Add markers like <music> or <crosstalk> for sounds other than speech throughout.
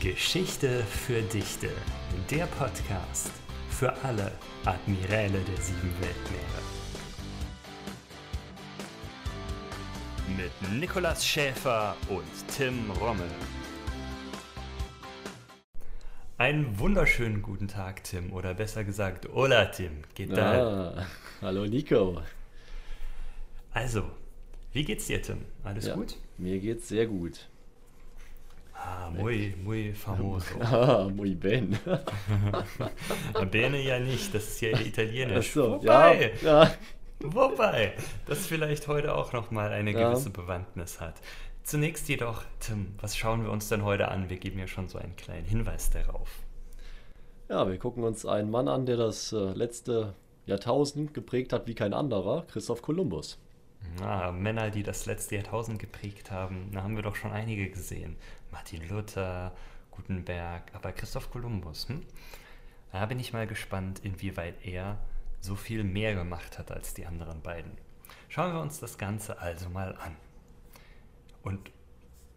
Geschichte für Dichte, der Podcast für alle Admiräle der sieben Weltmeere. Mit Nikolas Schäfer und Tim Rommel. Einen wunderschönen guten Tag, Tim, oder besser gesagt, hola, Tim. Geht da? Ah, hallo, Nico. Also, wie geht's dir, Tim? Alles ja, gut? Mir geht's sehr gut. Ah, muy, muy famoso. <laughs> Ah, muy ben. <laughs> Bene ja nicht, das ist ja italienisch. Ach so, Wobei, ja, ja. Wobei, das vielleicht heute auch nochmal eine ja. gewisse Bewandtnis hat. Zunächst jedoch, Tim, was schauen wir uns denn heute an? Wir geben ja schon so einen kleinen Hinweis darauf. Ja, wir gucken uns einen Mann an, der das äh, letzte Jahrtausend geprägt hat wie kein anderer, Christoph Kolumbus. Ah, Männer, die das letzte Jahrtausend geprägt haben, da haben wir doch schon einige gesehen. Martin Luther, Gutenberg, aber Christoph Kolumbus, hm? Da bin ich mal gespannt, inwieweit er so viel mehr gemacht hat als die anderen beiden. Schauen wir uns das Ganze also mal an. Und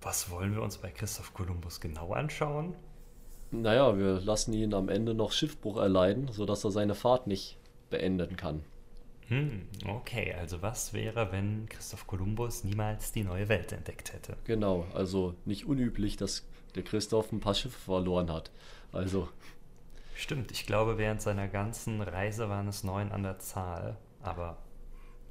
was wollen wir uns bei Christoph Kolumbus genau anschauen? Naja, wir lassen ihn am Ende noch Schiffbruch erleiden, sodass er seine Fahrt nicht beenden kann. Hm, okay, also was wäre, wenn Christoph Kolumbus niemals die neue Welt entdeckt hätte? Genau, also nicht unüblich, dass der Christoph ein paar Schiffe verloren hat. Also. Stimmt, ich glaube, während seiner ganzen Reise waren es neun an der Zahl, aber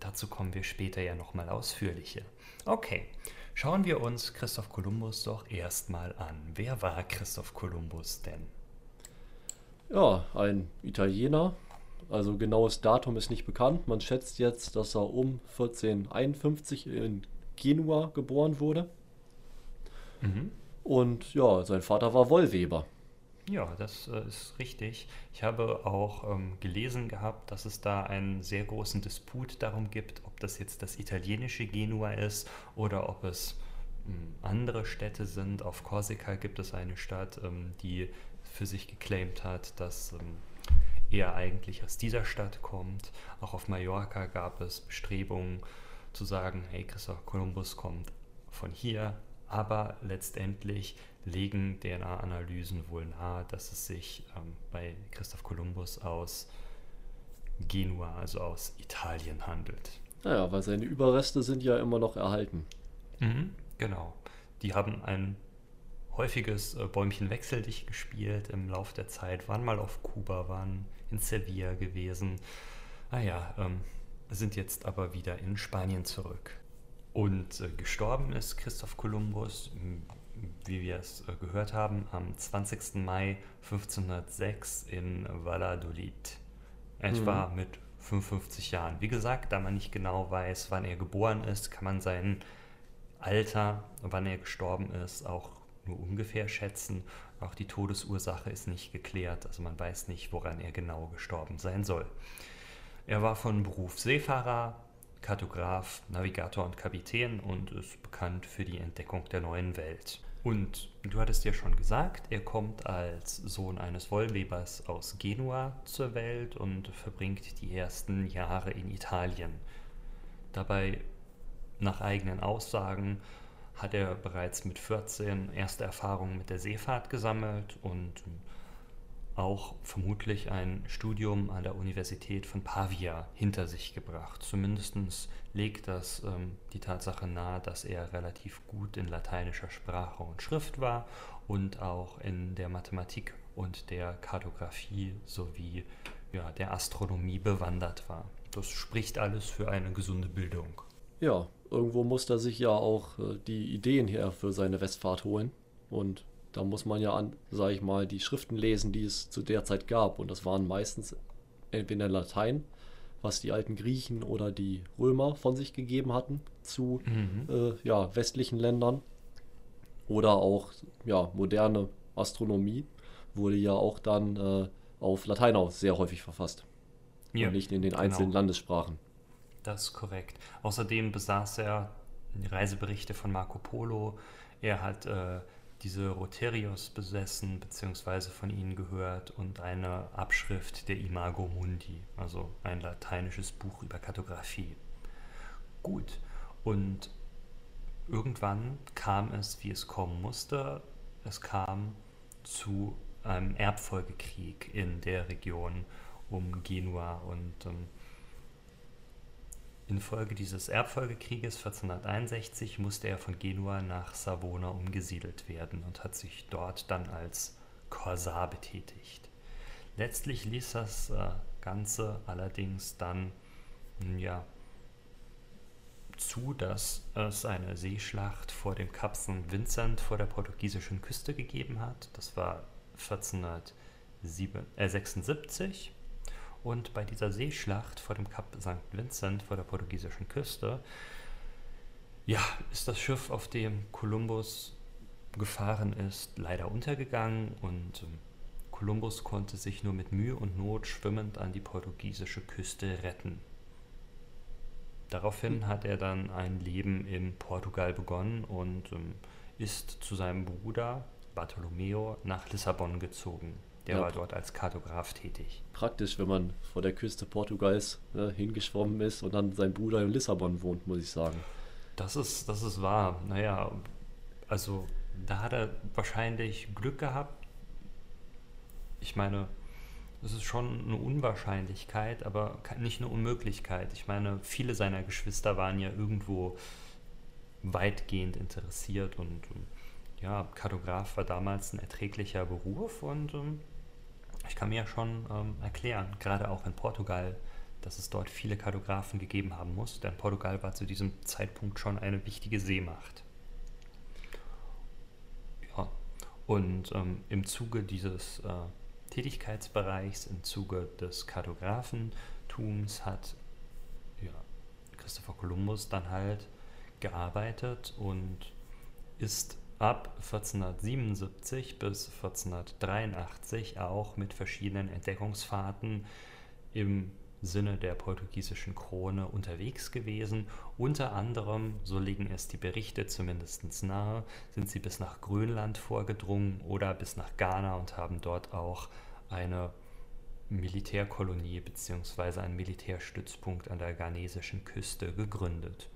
dazu kommen wir später ja nochmal ausführlicher. Okay, schauen wir uns Christoph Kolumbus doch erstmal an. Wer war Christoph Kolumbus denn? Ja, ein Italiener, also genaues Datum ist nicht bekannt. Man schätzt jetzt, dass er um 1451 in Genua geboren wurde. Mhm. Und ja, sein Vater war Wollweber. Ja, das äh, ist richtig. Ich habe auch ähm, gelesen gehabt, dass es da einen sehr großen Disput darum gibt, ob das jetzt das italienische Genua ist oder ob es ähm, andere Städte sind. Auf Korsika gibt es eine Stadt, ähm, die für sich geclaimt hat, dass ähm, er eigentlich aus dieser Stadt kommt. Auch auf Mallorca gab es Bestrebungen zu sagen, hey, Christoph Kolumbus kommt von hier, aber letztendlich legen DNA-Analysen wohl nahe, dass es sich ähm, bei Christoph Kolumbus aus Genua, also aus Italien handelt. Naja, weil seine Überreste sind ja immer noch erhalten. Mhm, genau. Die haben ein häufiges äh, Bäumchen wechseldicht gespielt im Laufe der Zeit, waren mal auf Kuba, waren in Sevilla gewesen. Naja, ah ähm, sind jetzt aber wieder in Spanien zurück. Und äh, gestorben ist Christoph Kolumbus, wie wir es äh, gehört haben, am 20. Mai 1506 in Valladolid. Etwa mhm. mit 55 Jahren. Wie gesagt, da man nicht genau weiß, wann er geboren ist, kann man sein Alter, wann er gestorben ist, auch nur ungefähr schätzen. Auch die Todesursache ist nicht geklärt, also man weiß nicht, woran er genau gestorben sein soll. Er war von Beruf Seefahrer, Kartograf, Navigator und Kapitän und ist bekannt für die Entdeckung der neuen Welt. Und du hattest ja schon gesagt, er kommt als Sohn eines Wollwebers aus Genua zur Welt und verbringt die ersten Jahre in Italien. Dabei, nach eigenen Aussagen, hat er bereits mit 14 erste Erfahrungen mit der Seefahrt gesammelt und auch vermutlich ein Studium an der Universität von Pavia hinter sich gebracht. Zumindest legt das ähm, die Tatsache nahe, dass er relativ gut in lateinischer Sprache und Schrift war und auch in der Mathematik und der Kartografie sowie ja, der Astronomie bewandert war. Das spricht alles für eine gesunde Bildung. Ja, irgendwo muss er sich ja auch äh, die Ideen her für seine Westfahrt holen. Und da muss man ja an, sage ich mal, die Schriften lesen, die es zu der Zeit gab. Und das waren meistens entweder Latein, was die alten Griechen oder die Römer von sich gegeben hatten zu mhm. äh, ja, westlichen Ländern. Oder auch ja, moderne Astronomie wurde ja auch dann äh, auf Latein auch sehr häufig verfasst. Ja, und nicht in den einzelnen genau. Landessprachen. Das ist korrekt. Außerdem besaß er Reiseberichte von Marco Polo. Er hat äh, diese Roterios besessen, beziehungsweise von ihnen gehört und eine Abschrift der Imago Mundi, also ein lateinisches Buch über Kartografie. Gut, und irgendwann kam es, wie es kommen musste. Es kam zu einem Erbfolgekrieg in der Region um Genua und ähm, Infolge dieses Erbfolgekrieges 1461 musste er von Genua nach Savona umgesiedelt werden und hat sich dort dann als Korsar betätigt. Letztlich ließ das äh, Ganze allerdings dann ja, zu, dass es eine Seeschlacht vor dem Kap St. Vincent vor der portugiesischen Küste gegeben hat. Das war 1476. Und bei dieser Seeschlacht vor dem Kap St. Vincent vor der portugiesischen Küste, ja, ist das Schiff, auf dem Kolumbus gefahren ist, leider untergegangen und Kolumbus ähm, konnte sich nur mit Mühe und Not schwimmend an die portugiesische Küste retten. Daraufhin hat er dann ein Leben in Portugal begonnen und ähm, ist zu seinem Bruder Bartolomeo nach Lissabon gezogen. Der ja. war dort als Kartograf tätig. Praktisch, wenn man vor der Küste Portugals ne, hingeschwommen ist und dann sein Bruder in Lissabon wohnt, muss ich sagen. Das ist, das ist wahr. Naja, also da hat er wahrscheinlich Glück gehabt. Ich meine, es ist schon eine Unwahrscheinlichkeit, aber nicht eine Unmöglichkeit. Ich meine, viele seiner Geschwister waren ja irgendwo weitgehend interessiert und ja, Kartograf war damals ein erträglicher Beruf und ähm, ich kann mir ja schon ähm, erklären, gerade auch in Portugal, dass es dort viele Kartografen gegeben haben muss, denn Portugal war zu diesem Zeitpunkt schon eine wichtige Seemacht. Ja, und ähm, im Zuge dieses äh, Tätigkeitsbereichs, im Zuge des Kartografentums hat ja, Christopher Columbus dann halt gearbeitet und ist ab 1477 bis 1483 auch mit verschiedenen Entdeckungsfahrten im Sinne der portugiesischen Krone unterwegs gewesen. Unter anderem, so legen es die Berichte zumindest nahe, sind sie bis nach Grönland vorgedrungen oder bis nach Ghana und haben dort auch eine Militärkolonie bzw. einen Militärstützpunkt an der ghanesischen Küste gegründet.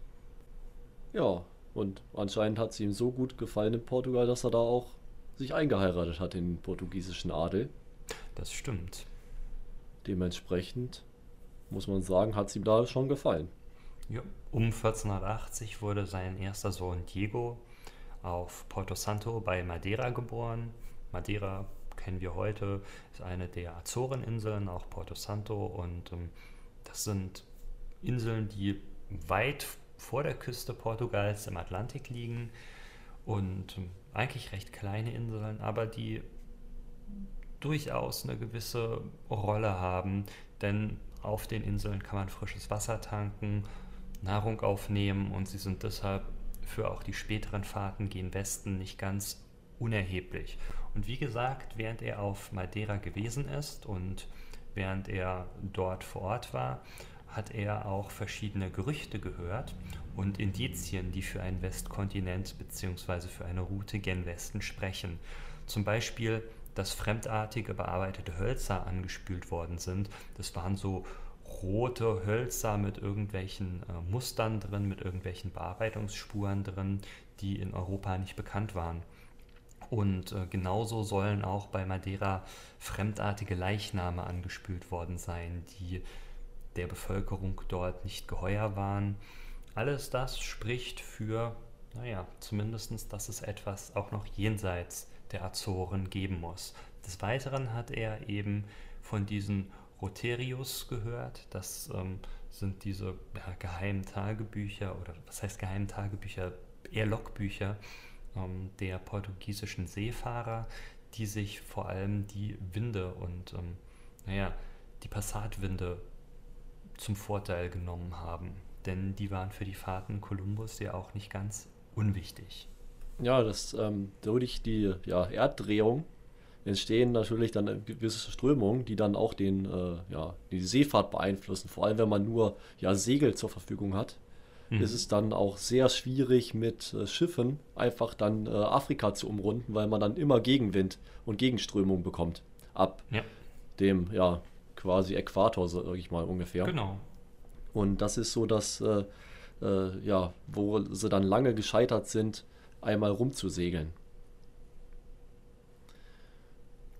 Ja, und anscheinend hat es ihm so gut gefallen in Portugal, dass er da auch sich eingeheiratet hat in den portugiesischen Adel. Das stimmt. Dementsprechend muss man sagen, hat es ihm da schon gefallen. Ja. Um 1480 wurde sein erster Sohn Diego auf Porto Santo bei Madeira geboren. Madeira kennen wir heute, ist eine der Azoreninseln, auch Porto Santo. Und ähm, das sind Inseln, die weit vor der Küste Portugals im Atlantik liegen und eigentlich recht kleine Inseln, aber die durchaus eine gewisse Rolle haben, denn auf den Inseln kann man frisches Wasser tanken, Nahrung aufnehmen und sie sind deshalb für auch die späteren Fahrten gen Westen nicht ganz unerheblich. Und wie gesagt, während er auf Madeira gewesen ist und während er dort vor Ort war, hat er auch verschiedene Gerüchte gehört und Indizien, die für einen Westkontinent bzw. für eine Route gen Westen sprechen. Zum Beispiel, dass fremdartige bearbeitete Hölzer angespült worden sind. Das waren so rote Hölzer mit irgendwelchen äh, Mustern drin, mit irgendwelchen Bearbeitungsspuren drin, die in Europa nicht bekannt waren. Und äh, genauso sollen auch bei Madeira fremdartige Leichname angespült worden sein, die der Bevölkerung dort nicht geheuer waren. Alles das spricht für, naja, zumindest, dass es etwas auch noch jenseits der Azoren geben muss. Des Weiteren hat er eben von diesen Roterius gehört. Das ähm, sind diese ja, geheimen Tagebücher oder was heißt geheimen Tagebücher? Eher Logbücher ähm, der portugiesischen Seefahrer, die sich vor allem die Winde und ähm, naja, die Passatwinde zum Vorteil genommen haben. Denn die waren für die Fahrten Kolumbus ja auch nicht ganz unwichtig. Ja, das ähm, durch die ja, Erddrehung entstehen natürlich dann gewisse Strömungen, die dann auch den, äh, ja, die Seefahrt beeinflussen. Vor allem, wenn man nur ja, Segel zur Verfügung hat, mhm. ist es dann auch sehr schwierig mit äh, Schiffen einfach dann äh, Afrika zu umrunden, weil man dann immer Gegenwind und Gegenströmung bekommt. Ab ja. dem ja, quasi Äquator, sag ich mal ungefähr. Genau. Und das ist so, dass, äh, äh, ja, wo sie dann lange gescheitert sind, einmal rumzusegeln.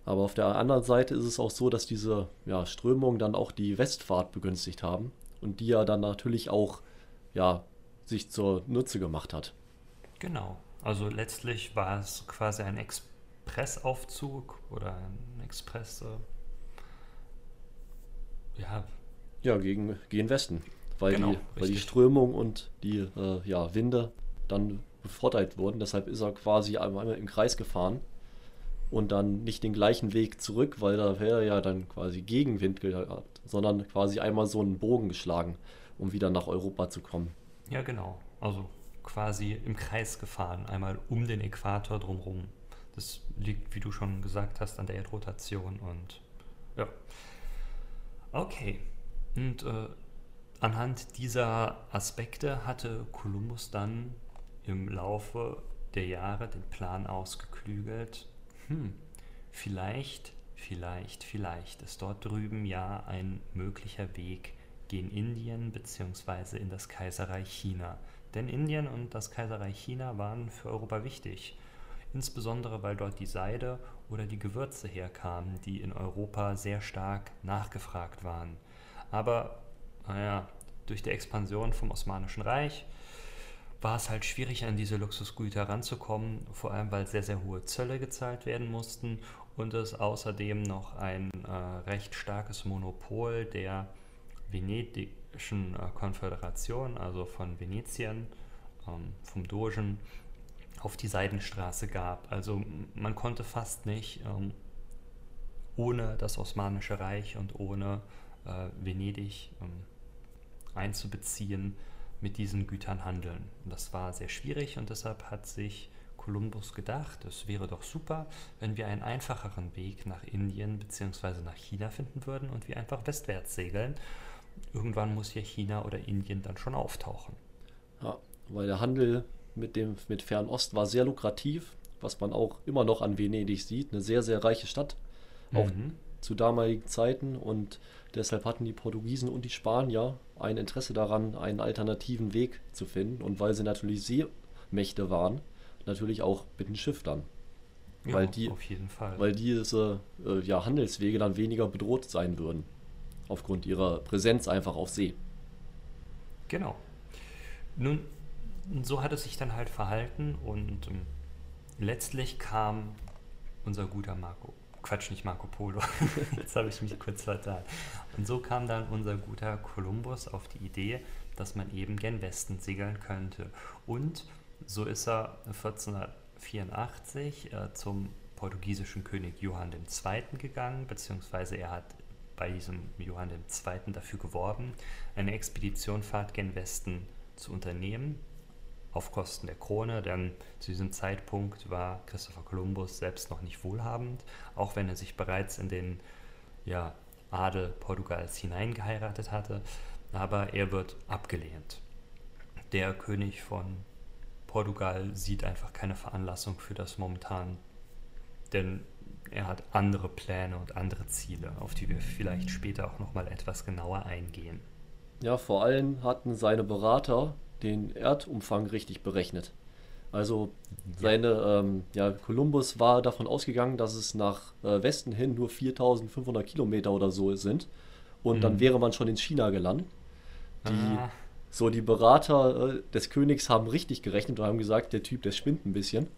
Aber auf der anderen Seite ist es auch so, dass diese ja, Strömungen dann auch die Westfahrt begünstigt haben und die ja dann natürlich auch ja, sich zur Nutze gemacht hat. Genau. Also letztlich war es quasi ein Expressaufzug oder ein Express. Ja. Ja, gegen, gegen Westen. Weil, genau, die, weil die Strömung und die äh, ja, Winde dann bevorteilt wurden. Deshalb ist er quasi einmal im Kreis gefahren und dann nicht den gleichen Weg zurück, weil da wäre er ja dann quasi Gegenwind gehabt, sondern quasi einmal so einen Bogen geschlagen, um wieder nach Europa zu kommen. Ja, genau. Also quasi im Kreis gefahren, einmal um den Äquator drumherum. Das liegt, wie du schon gesagt hast, an der Erdrotation und ja. Okay. Und äh, anhand dieser Aspekte hatte Kolumbus dann im Laufe der Jahre den Plan ausgeklügelt, hm, vielleicht, vielleicht, vielleicht ist dort drüben ja ein möglicher Weg gen Indien bzw. in das Kaiserreich China. Denn Indien und das Kaiserreich China waren für Europa wichtig, insbesondere weil dort die Seide oder die Gewürze herkamen, die in Europa sehr stark nachgefragt waren. Aber naja, durch die Expansion vom Osmanischen Reich war es halt schwierig, an diese Luxusgüter ranzukommen, vor allem weil sehr, sehr hohe Zölle gezahlt werden mussten und es außerdem noch ein äh, recht starkes Monopol der venedischen äh, Konföderation, also von Venetien, ähm, vom Dogen, auf die Seidenstraße gab. Also man konnte fast nicht ähm, ohne das Osmanische Reich und ohne äh, Venedig ähm, einzubeziehen, mit diesen Gütern handeln. Und das war sehr schwierig und deshalb hat sich Kolumbus gedacht, es wäre doch super, wenn wir einen einfacheren Weg nach Indien bzw. nach China finden würden und wir einfach westwärts segeln. Irgendwann muss ja China oder Indien dann schon auftauchen. Ja, weil der Handel mit dem mit Fernost war sehr lukrativ, was man auch immer noch an Venedig sieht, eine sehr sehr reiche Stadt, auch mhm. zu damaligen Zeiten und deshalb hatten die Portugiesen und die Spanier ein Interesse daran, einen alternativen Weg zu finden. Und weil sie natürlich Seemächte waren, natürlich auch mit den Schiffern. Ja, weil die, auf jeden Fall. Weil diese äh, ja, Handelswege dann weniger bedroht sein würden. Aufgrund ihrer Präsenz einfach auf See. Genau. Nun, so hat es sich dann halt verhalten und ähm, letztlich kam unser guter Marco Quatsch, nicht Marco Polo. <laughs> Jetzt habe ich mich kurz vertan. Und so kam dann unser guter Kolumbus auf die Idee, dass man eben gen Westen segeln könnte. Und so ist er 1484 äh, zum portugiesischen König Johann II. gegangen, beziehungsweise er hat bei diesem Johann II. dafür geworben, eine Expeditionfahrt gen Westen zu unternehmen auf Kosten der Krone, denn zu diesem Zeitpunkt war Christopher Columbus selbst noch nicht wohlhabend, auch wenn er sich bereits in den ja, Adel Portugals hineingeheiratet hatte, aber er wird abgelehnt. Der König von Portugal sieht einfach keine Veranlassung für das momentan, denn er hat andere Pläne und andere Ziele, auf die wir vielleicht später auch noch mal etwas genauer eingehen. Ja, vor allem hatten seine Berater den Erdumfang richtig berechnet. Also seine, ähm, ja, Kolumbus war davon ausgegangen, dass es nach äh, Westen hin nur 4500 Kilometer oder so sind. Und mhm. dann wäre man schon in China gelandet. Die, ah. So, die Berater äh, des Königs haben richtig gerechnet und haben gesagt, der Typ, der spinnt ein bisschen.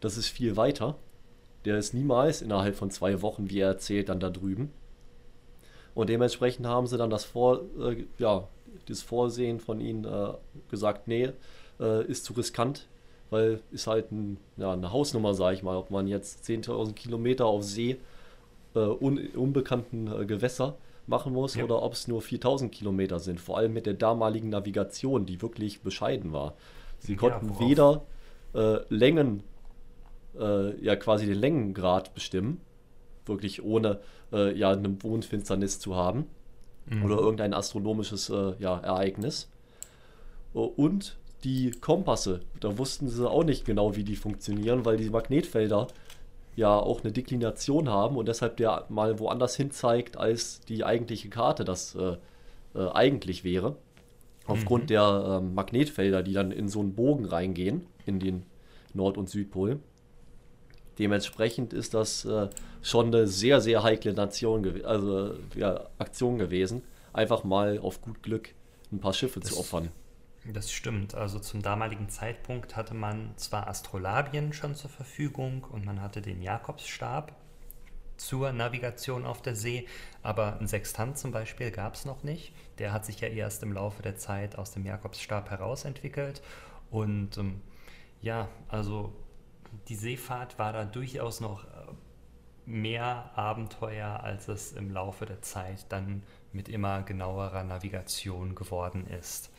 Das ist viel weiter. Der ist niemals innerhalb von zwei Wochen, wie er erzählt, dann da drüben. Und dementsprechend haben sie dann das Vor, äh, ja, das Vorsehen von ihnen äh, gesagt, nee, äh, ist zu riskant, weil ist halt ein, ja, eine Hausnummer, sage ich mal, ob man jetzt 10.000 Kilometer auf See, äh, un, unbekannten äh, Gewässer machen muss ja. oder ob es nur 4.000 Kilometer sind. Vor allem mit der damaligen Navigation, die wirklich bescheiden war. Sie konnten ja, weder äh, Längen, ja quasi den Längengrad bestimmen, wirklich ohne ja eine Mondfinsternis zu haben mhm. oder irgendein astronomisches äh, ja, Ereignis. Und die Kompasse, da wussten sie auch nicht genau, wie die funktionieren, weil die Magnetfelder ja auch eine Deklination haben und deshalb der mal woanders hin zeigt, als die eigentliche Karte das äh, äh, eigentlich wäre. Aufgrund mhm. der äh, Magnetfelder, die dann in so einen Bogen reingehen, in den Nord- und Südpol. Dementsprechend ist das äh, schon eine sehr, sehr heikle Nation, also ja, Aktion gewesen, einfach mal auf gut Glück ein paar Schiffe das, zu opfern. Das stimmt. Also zum damaligen Zeitpunkt hatte man zwar Astrolabien schon zur Verfügung und man hatte den Jakobsstab zur Navigation auf der See, aber ein Sextant zum Beispiel gab es noch nicht. Der hat sich ja erst im Laufe der Zeit aus dem Jakobsstab herausentwickelt. Und ähm, ja, also die Seefahrt war da durchaus noch äh, mehr Abenteuer, als es im Laufe der Zeit dann mit immer genauerer Navigation geworden ist.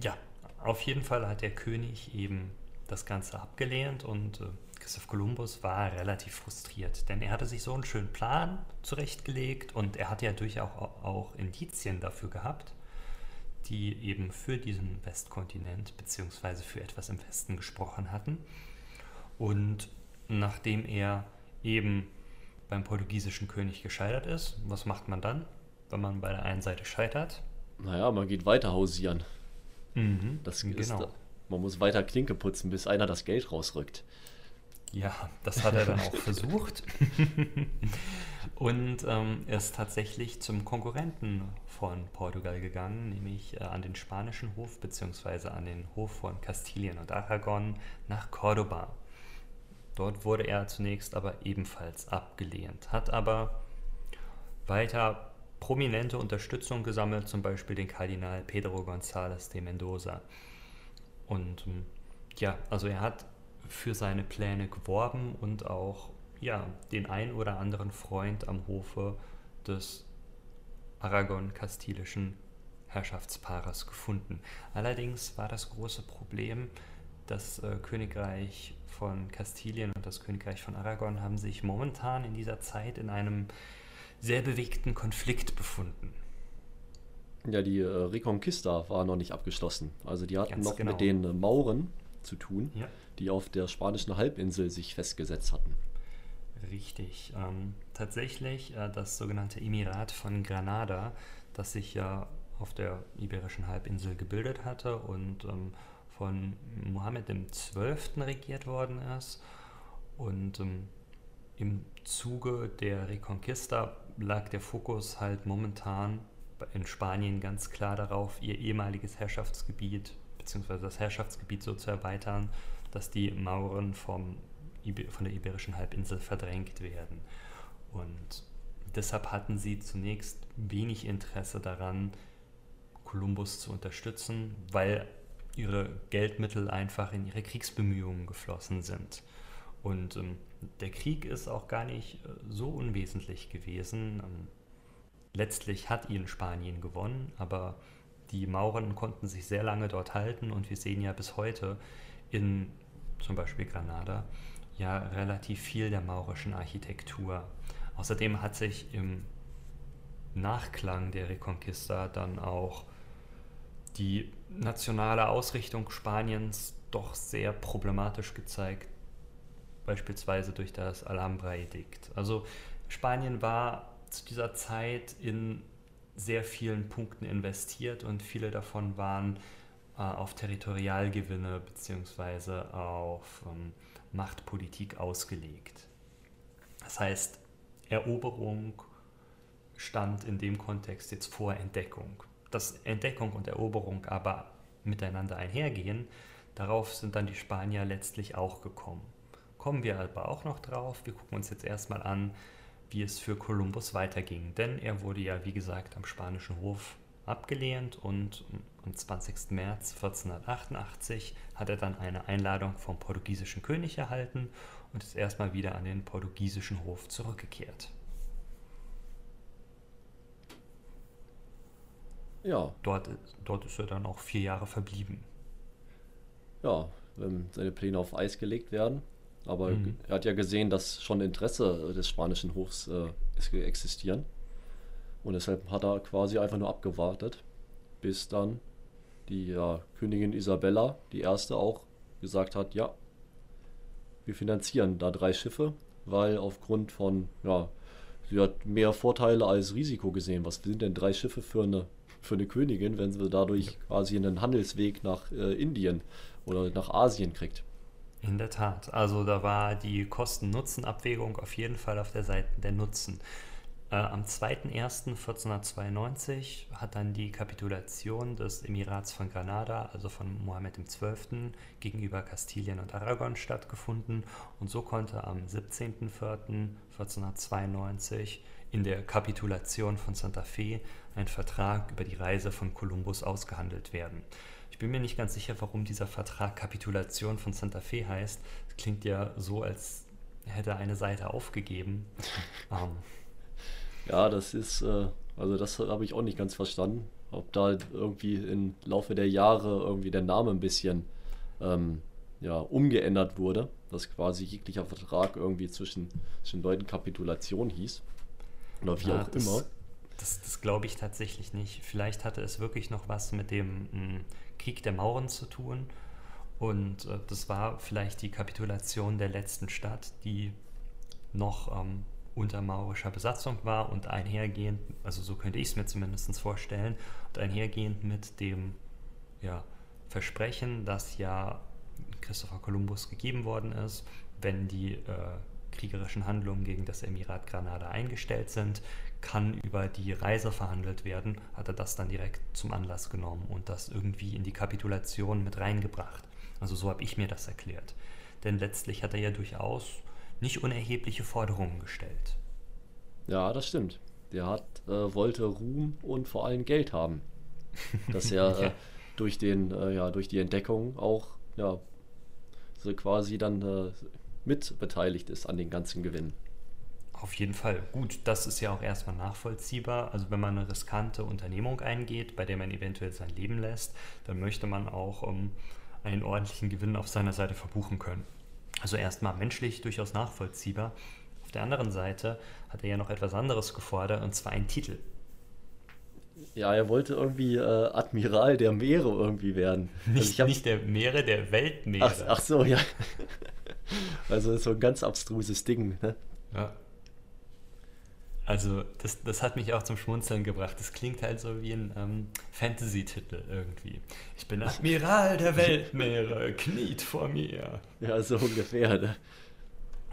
Ja, auf jeden Fall hat der König eben das Ganze abgelehnt und äh, Christoph Kolumbus war relativ frustriert, denn er hatte sich so einen schönen Plan zurechtgelegt und er hatte ja durchaus auch, auch Indizien dafür gehabt, die eben für diesen Westkontinent bzw. für etwas im Westen gesprochen hatten. Und nachdem er eben beim portugiesischen König gescheitert ist, was macht man dann, wenn man bei der einen Seite scheitert? Naja, man geht weiter hausieren. Mhm, das genau. ist, man muss weiter Klinke putzen, bis einer das Geld rausrückt. Ja, das hat er dann auch versucht. <laughs> und ähm, ist tatsächlich zum Konkurrenten von Portugal gegangen, nämlich äh, an den spanischen Hof bzw. an den Hof von Kastilien und Aragon nach Cordoba. Dort wurde er zunächst aber ebenfalls abgelehnt, hat aber weiter prominente Unterstützung gesammelt, zum Beispiel den Kardinal Pedro González de Mendoza. Und ähm, ja, also er hat für seine Pläne geworben und auch ja, den ein oder anderen Freund am Hofe des aragon-kastilischen Herrschaftspaares gefunden. Allerdings war das große Problem, das äh, Königreich von Kastilien und das Königreich von Aragon haben sich momentan in dieser Zeit in einem sehr bewegten Konflikt befunden. Ja, die äh, Reconquista war noch nicht abgeschlossen. Also die hatten Ganz noch genau. mit den äh, Mauren zu tun, ja. die auf der spanischen Halbinsel sich festgesetzt hatten. Richtig. Ähm, tatsächlich äh, das sogenannte Emirat von Granada, das sich ja auf der iberischen Halbinsel gebildet hatte und ähm, von Mohammed XII. regiert worden ist. Und ähm, im Zuge der Reconquista lag der Fokus halt momentan in Spanien ganz klar darauf, ihr ehemaliges Herrschaftsgebiet bzw. das Herrschaftsgebiet so zu erweitern, dass die Mauren vom, von der Iberischen Halbinsel verdrängt werden. Und deshalb hatten sie zunächst wenig Interesse daran, Kolumbus zu unterstützen, weil ihre Geldmittel einfach in ihre Kriegsbemühungen geflossen sind. Und ähm, der Krieg ist auch gar nicht äh, so unwesentlich gewesen. Ähm, letztlich hat ihn Spanien gewonnen, aber die Mauren konnten sich sehr lange dort halten und wir sehen ja bis heute in zum Beispiel Granada ja relativ viel der maurischen Architektur. Außerdem hat sich im Nachklang der Reconquista dann auch die nationale Ausrichtung Spaniens doch sehr problematisch gezeigt, beispielsweise durch das Alhambra-Edikt. Also Spanien war zu dieser Zeit in sehr vielen Punkten investiert und viele davon waren äh, auf Territorialgewinne bzw. auf ähm, Machtpolitik ausgelegt. Das heißt, Eroberung stand in dem Kontext jetzt vor Entdeckung. Dass Entdeckung und Eroberung aber miteinander einhergehen, darauf sind dann die Spanier letztlich auch gekommen. Kommen wir aber auch noch drauf. Wir gucken uns jetzt erstmal an, wie es für Kolumbus weiterging. Denn er wurde ja, wie gesagt, am spanischen Hof abgelehnt und am 20. März 1488 hat er dann eine Einladung vom portugiesischen König erhalten und ist erstmal wieder an den portugiesischen Hof zurückgekehrt. Ja. Dort, dort ist er dann auch vier Jahre verblieben. Ja, wenn seine Pläne auf Eis gelegt werden. Aber mhm. er hat ja gesehen, dass schon Interesse des spanischen Hofs äh, existieren. Und deshalb hat er quasi einfach nur abgewartet, bis dann die ja, Königin Isabella, die erste, auch gesagt hat, ja, wir finanzieren da drei Schiffe, weil aufgrund von, ja, sie hat mehr Vorteile als Risiko gesehen. Was sind denn drei Schiffe für eine, für eine Königin, wenn sie dadurch quasi einen Handelsweg nach äh, Indien oder nach Asien kriegt? In der Tat. Also da war die Kosten-Nutzen-Abwägung auf jeden Fall auf der Seite der Nutzen. Äh, am 2.1.1492 hat dann die Kapitulation des Emirats von Granada, also von Mohammed XII., gegenüber Kastilien und Aragon stattgefunden. Und so konnte am 17.04.1492 in der Kapitulation von Santa Fe ein Vertrag über die Reise von Kolumbus ausgehandelt werden. Ich bin mir nicht ganz sicher, warum dieser Vertrag Kapitulation von Santa Fe heißt. Das klingt ja so, als hätte eine Seite aufgegeben. <laughs> ähm, ja, das ist, äh, also das habe ich auch nicht ganz verstanden. Ob da irgendwie im Laufe der Jahre irgendwie der Name ein bisschen ähm, ja, umgeändert wurde, dass quasi jeglicher Vertrag irgendwie zwischen, zwischen Leuten Kapitulation hieß. Oder wie ja, auch das, immer. Das, das glaube ich tatsächlich nicht. Vielleicht hatte es wirklich noch was mit dem m, hm, Krieg der Mauren zu tun. Und äh, das war vielleicht die Kapitulation der letzten Stadt, die noch ähm, unter maurischer Besatzung war und einhergehend, also so könnte ich es mir zumindest vorstellen, und einhergehend mit dem ja, Versprechen, das ja Christopher Columbus gegeben worden ist, wenn die äh, kriegerischen Handlungen gegen das Emirat Granada eingestellt sind, kann über die Reise verhandelt werden, hat er das dann direkt zum Anlass genommen und das irgendwie in die Kapitulation mit reingebracht. Also so habe ich mir das erklärt. Denn letztlich hat er ja durchaus nicht unerhebliche Forderungen gestellt. Ja, das stimmt. Der hat, äh, wollte Ruhm und vor allem Geld haben. Dass er <laughs> ja. äh, durch, den, äh, ja, durch die Entdeckung auch ja, so quasi dann äh, mit beteiligt ist an den ganzen Gewinnen. Auf jeden Fall. Gut, das ist ja auch erstmal nachvollziehbar. Also wenn man eine riskante Unternehmung eingeht, bei der man eventuell sein Leben lässt, dann möchte man auch um, ähm, einen ordentlichen Gewinn auf seiner Seite verbuchen können. Also erstmal menschlich durchaus nachvollziehbar. Auf der anderen Seite hat er ja noch etwas anderes gefordert, und zwar einen Titel. Ja, er wollte irgendwie äh, Admiral der Meere irgendwie werden. <laughs> Nicht, also nicht der Meere, der Weltmeere. Ach, ach so, ja. <laughs> also so ein ganz abstruses Ding. Ne? Ja. Also das, das hat mich auch zum Schmunzeln gebracht. Das klingt halt so wie ein ähm, Fantasy-Titel irgendwie. Ich bin Admiral der Weltmeere, kniet vor mir. Ja, so ungefähr. Ne?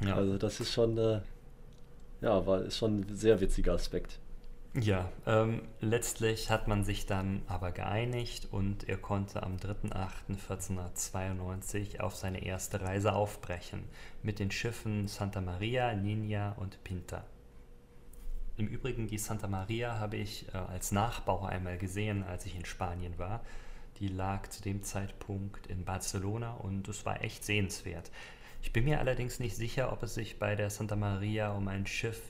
Ja. Also das ist schon, äh, ja, war, ist schon ein sehr witziger Aspekt. Ja, ähm, letztlich hat man sich dann aber geeinigt und er konnte am 3.8.1492 auf seine erste Reise aufbrechen mit den Schiffen Santa Maria, Nina und Pinta. Im Übrigen, die Santa Maria habe ich äh, als Nachbau einmal gesehen, als ich in Spanien war. Die lag zu dem Zeitpunkt in Barcelona und es war echt sehenswert. Ich bin mir allerdings nicht sicher, ob es sich bei der Santa Maria um ein Schiff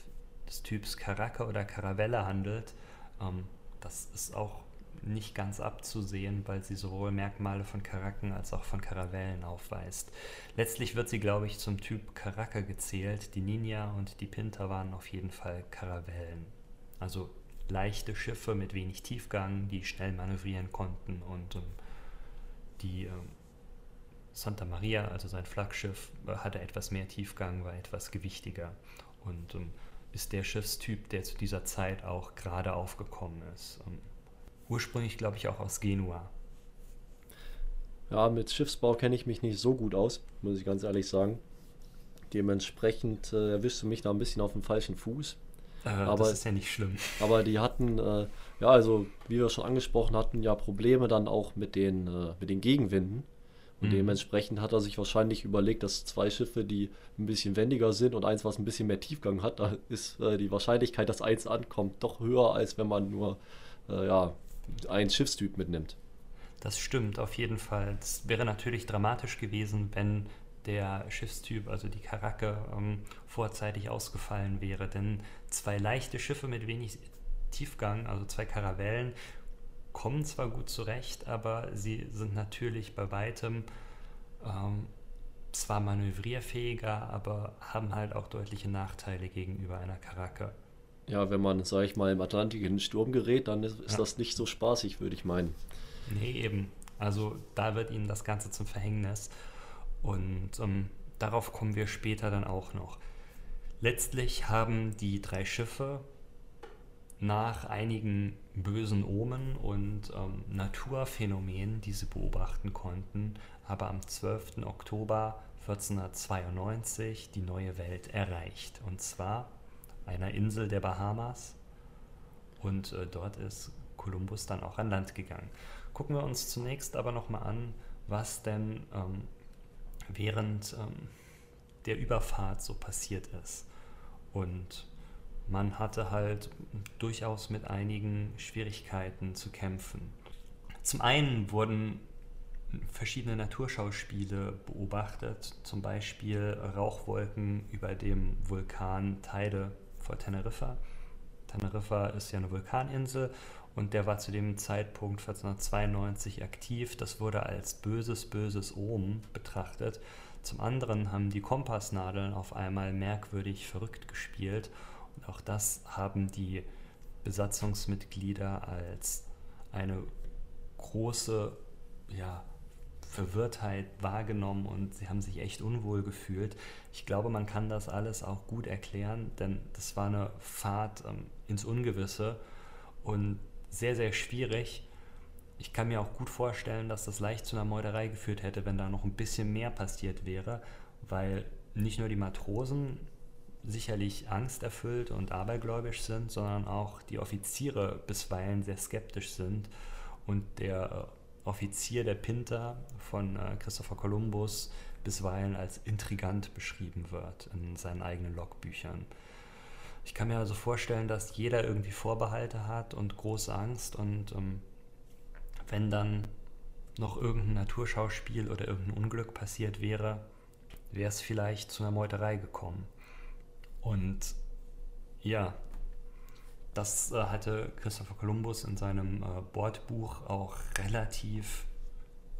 des Typs Caraca oder Caravelle handelt. Ähm, das ist auch nicht ganz abzusehen, weil sie sowohl Merkmale von Karaken als auch von Karavellen aufweist. Letztlich wird sie, glaube ich, zum Typ Karaka gezählt. Die Ninja und die Pinta waren auf jeden Fall Karavellen. Also leichte Schiffe mit wenig Tiefgang, die schnell manövrieren konnten und ähm, die ähm, Santa Maria, also sein Flaggschiff, hatte etwas mehr Tiefgang, war etwas gewichtiger und ähm, ist der Schiffstyp, der zu dieser Zeit auch gerade aufgekommen ist. Ursprünglich, glaube ich, auch aus Genua. Ja, mit Schiffsbau kenne ich mich nicht so gut aus, muss ich ganz ehrlich sagen. Dementsprechend äh, erwischst du mich da ein bisschen auf dem falschen Fuß. Äh, aber, das ist ja nicht schlimm. <laughs> Aber die hatten, äh, ja, also wie wir schon angesprochen hatten, ja Probleme dann auch mit den, äh, mit den Gegenwinden. Und mhm. dementsprechend hat er sich wahrscheinlich überlegt, dass zwei Schiffe, die ein bisschen wendiger sind und eins, was ein bisschen mehr Tiefgang hat, da ist äh, die Wahrscheinlichkeit, dass eins ankommt, doch höher, als wenn man nur äh, ja, einen Schiffstyp mitnimmt. Das stimmt, auf jeden Fall. Es wäre natürlich dramatisch gewesen, wenn der Schiffstyp, also die Karacke, ähm, vorzeitig ausgefallen wäre. Denn zwei leichte Schiffe mit wenig Tiefgang, also zwei Karavellen, kommen zwar gut zurecht, aber sie sind natürlich bei weitem ähm, zwar manövrierfähiger, aber haben halt auch deutliche Nachteile gegenüber einer Karacke ja, wenn man, sag ich mal, im Atlantik in den Sturm gerät, dann ist, ist ja. das nicht so spaßig, würde ich meinen. Nee, eben. Also da wird ihnen das Ganze zum Verhängnis. Und ähm, darauf kommen wir später dann auch noch. Letztlich haben die drei Schiffe nach einigen bösen Omen und ähm, Naturphänomenen, die sie beobachten konnten, aber am 12. Oktober 1492 die neue Welt erreicht. Und zwar einer Insel der Bahamas. Und äh, dort ist Kolumbus dann auch an Land gegangen. Gucken wir uns zunächst aber nochmal an, was denn ähm, während ähm, der Überfahrt so passiert ist. Und man hatte halt durchaus mit einigen Schwierigkeiten zu kämpfen. Zum einen wurden verschiedene Naturschauspiele beobachtet, zum Beispiel Rauchwolken über dem Vulkan Teide vor Teneriffa. Teneriffa ist ja eine Vulkaninsel und der war zu dem Zeitpunkt 1492 aktiv. Das wurde als böses, böses Omen betrachtet. Zum anderen haben die Kompassnadeln auf einmal merkwürdig verrückt gespielt und auch das haben die Besatzungsmitglieder als eine große ja, Verwirrtheit wahrgenommen und sie haben sich echt unwohl gefühlt. Ich glaube, man kann das alles auch gut erklären, denn das war eine Fahrt ähm, ins Ungewisse und sehr, sehr schwierig. Ich kann mir auch gut vorstellen, dass das leicht zu einer Meuterei geführt hätte, wenn da noch ein bisschen mehr passiert wäre, weil nicht nur die Matrosen sicherlich angsterfüllt und abergläubisch sind, sondern auch die Offiziere bisweilen sehr skeptisch sind und der äh, Offizier der Pinta von äh, Christopher Columbus bisweilen als intrigant beschrieben wird in seinen eigenen Logbüchern. Ich kann mir also vorstellen, dass jeder irgendwie Vorbehalte hat und große Angst und ähm, wenn dann noch irgendein Naturschauspiel oder irgendein Unglück passiert wäre, wäre es vielleicht zu einer Meuterei gekommen. Und ja, das äh, hatte Christopher Columbus in seinem äh, Bordbuch auch relativ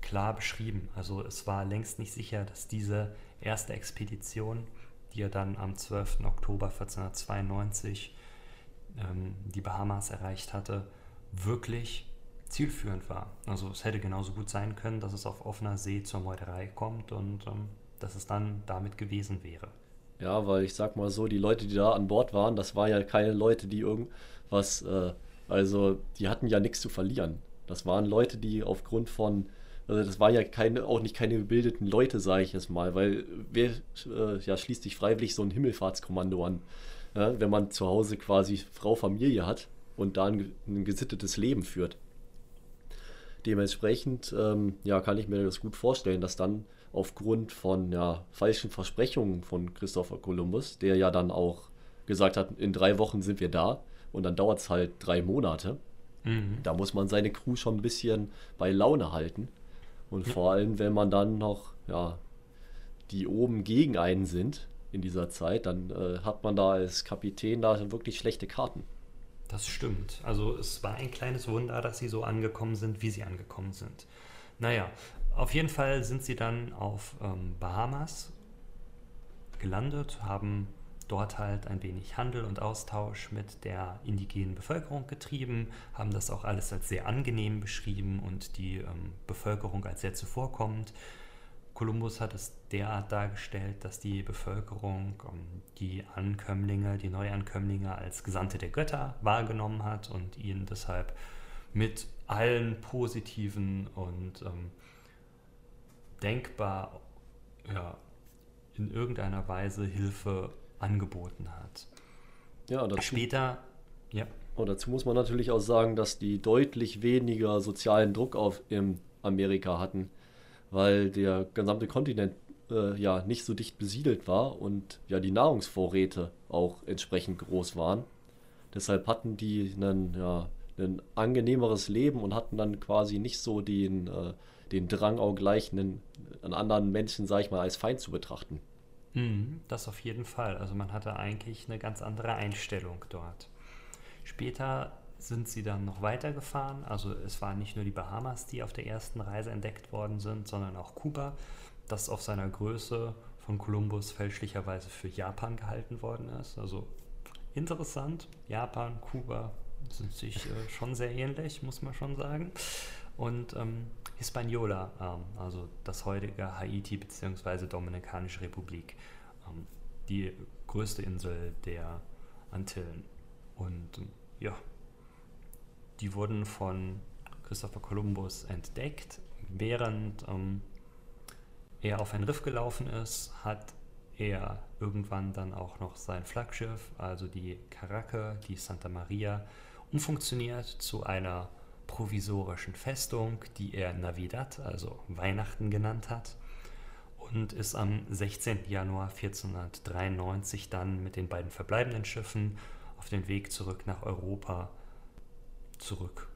klar beschrieben. Also es war längst nicht sicher, dass diese erste Expedition, die er dann am 12. Oktober 1492 ähm, die Bahamas erreicht hatte, wirklich zielführend war. Also es hätte genauso gut sein können, dass es auf offener See zur Meuterei kommt und ähm, dass es dann damit gewesen wäre. Ja, weil ich sag mal so, die Leute, die da an Bord waren, das waren ja keine Leute, die irgendwas, äh, also die hatten ja nichts zu verlieren. Das waren Leute, die aufgrund von, also das waren ja keine, auch nicht keine gebildeten Leute, sage ich jetzt mal, weil wer äh, ja schließt sich freiwillig so ein Himmelfahrtskommando an, ja, wenn man zu Hause quasi Frau, Familie hat und da ein, ein gesittetes Leben führt. Dementsprechend ähm, ja, kann ich mir das gut vorstellen, dass dann aufgrund von ja, falschen Versprechungen von Christopher Columbus, der ja dann auch gesagt hat, in drei Wochen sind wir da und dann dauert es halt drei Monate. Mhm. Da muss man seine Crew schon ein bisschen bei Laune halten. Und ja. vor allem, wenn man dann noch, ja, die oben gegen einen sind in dieser Zeit, dann äh, hat man da als Kapitän da wirklich schlechte Karten. Das stimmt. Also es war ein kleines Wunder, dass sie so angekommen sind, wie sie angekommen sind. Naja, auf jeden Fall sind sie dann auf ähm, Bahamas gelandet, haben dort halt ein wenig Handel und Austausch mit der indigenen Bevölkerung getrieben, haben das auch alles als sehr angenehm beschrieben und die ähm, Bevölkerung als sehr zuvorkommend. Kolumbus hat es derart dargestellt, dass die Bevölkerung ähm, die Ankömmlinge, die Neuankömmlinge als Gesandte der Götter wahrgenommen hat und ihnen deshalb mit allen positiven und ähm, denkbar ja, in irgendeiner Weise Hilfe angeboten hat. Ja, dazu, Später, ja. Und dazu muss man natürlich auch sagen, dass die deutlich weniger sozialen Druck auf in Amerika hatten, weil der gesamte Kontinent äh, ja nicht so dicht besiedelt war und ja die Nahrungsvorräte auch entsprechend groß waren. Deshalb hatten die einen, ja, ein angenehmeres Leben und hatten dann quasi nicht so den äh, den Drang auch gleich einen, einen anderen Menschen, sag ich mal, als Feind zu betrachten. Mhm, das auf jeden Fall. Also man hatte eigentlich eine ganz andere Einstellung dort. Später sind sie dann noch weitergefahren. Also es waren nicht nur die Bahamas, die auf der ersten Reise entdeckt worden sind, sondern auch Kuba, das auf seiner Größe von Kolumbus fälschlicherweise für Japan gehalten worden ist. Also interessant. Japan, Kuba sind sich äh, schon sehr ähnlich, muss man schon sagen. Und ähm, Hispaniola, ähm, also das heutige Haiti bzw. Dominikanische Republik, ähm, die größte Insel der Antillen. Und ähm, ja, die wurden von Christopher Columbus entdeckt. Während ähm, er auf ein Riff gelaufen ist, hat er irgendwann dann auch noch sein Flaggschiff, also die Caracke, die Santa Maria, umfunktioniert zu einer provisorischen Festung, die er Navidad, also Weihnachten genannt hat, und ist am 16. Januar 1493 dann mit den beiden verbleibenden Schiffen auf den Weg zurück nach Europa zurück.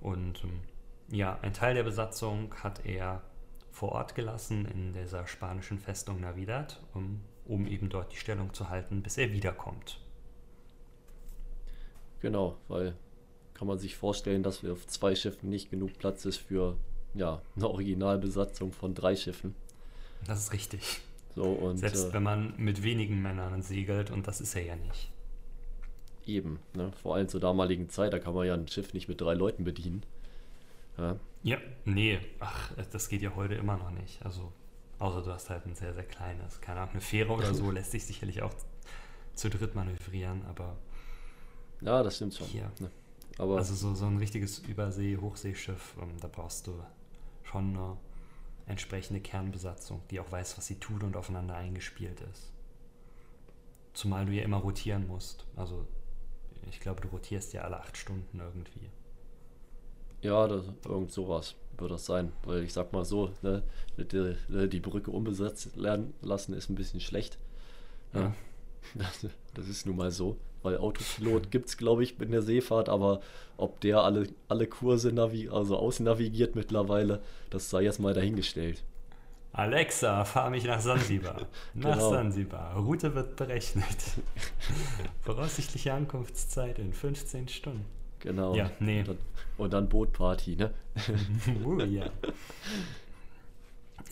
Und ähm, ja, ein Teil der Besatzung hat er vor Ort gelassen in dieser spanischen Festung Navidad, um, um eben dort die Stellung zu halten, bis er wiederkommt. Genau, weil kann man sich vorstellen, dass wir auf zwei Schiffen nicht genug Platz ist für ja, eine Originalbesatzung von drei Schiffen. Das ist richtig. So, und, Selbst äh, wenn man mit wenigen Männern segelt, und das ist er ja nicht. Eben, ne? vor allem zur damaligen Zeit, da kann man ja ein Schiff nicht mit drei Leuten bedienen. Ja, ja nee, ach, das geht ja heute immer noch nicht. Also, außer du hast halt ein sehr, sehr kleines, keine Ahnung, eine Fähre oder so <laughs> lässt sich sicherlich auch zu dritt manövrieren, aber. Ja, das stimmt schon. Hier. Ne? Aber also so, so ein richtiges Übersee-Hochseeschiff, ähm, da brauchst du schon eine entsprechende Kernbesatzung, die auch weiß, was sie tut und aufeinander eingespielt ist. Zumal du ja immer rotieren musst. Also ich glaube, du rotierst ja alle acht Stunden irgendwie. Ja, das, irgend sowas wird das sein. Weil ich sag mal so, ne, die, die Brücke unbesetzt lernen lassen ist ein bisschen schlecht. Ja. Das, <laughs> das ist nun mal so. Weil Autopilot gibt es, glaube ich, in der Seefahrt, aber ob der alle, alle Kurse navi also ausnavigiert mittlerweile, das sei jetzt mal dahingestellt. Alexa, fahr mich nach Sansibar. <laughs> Nach genau. Sansibar. Route wird berechnet. <laughs> Voraussichtliche Ankunftszeit in 15 Stunden. Genau. Ja, nee. Und dann, und dann Bootparty, ne? <laughs> uh, ja.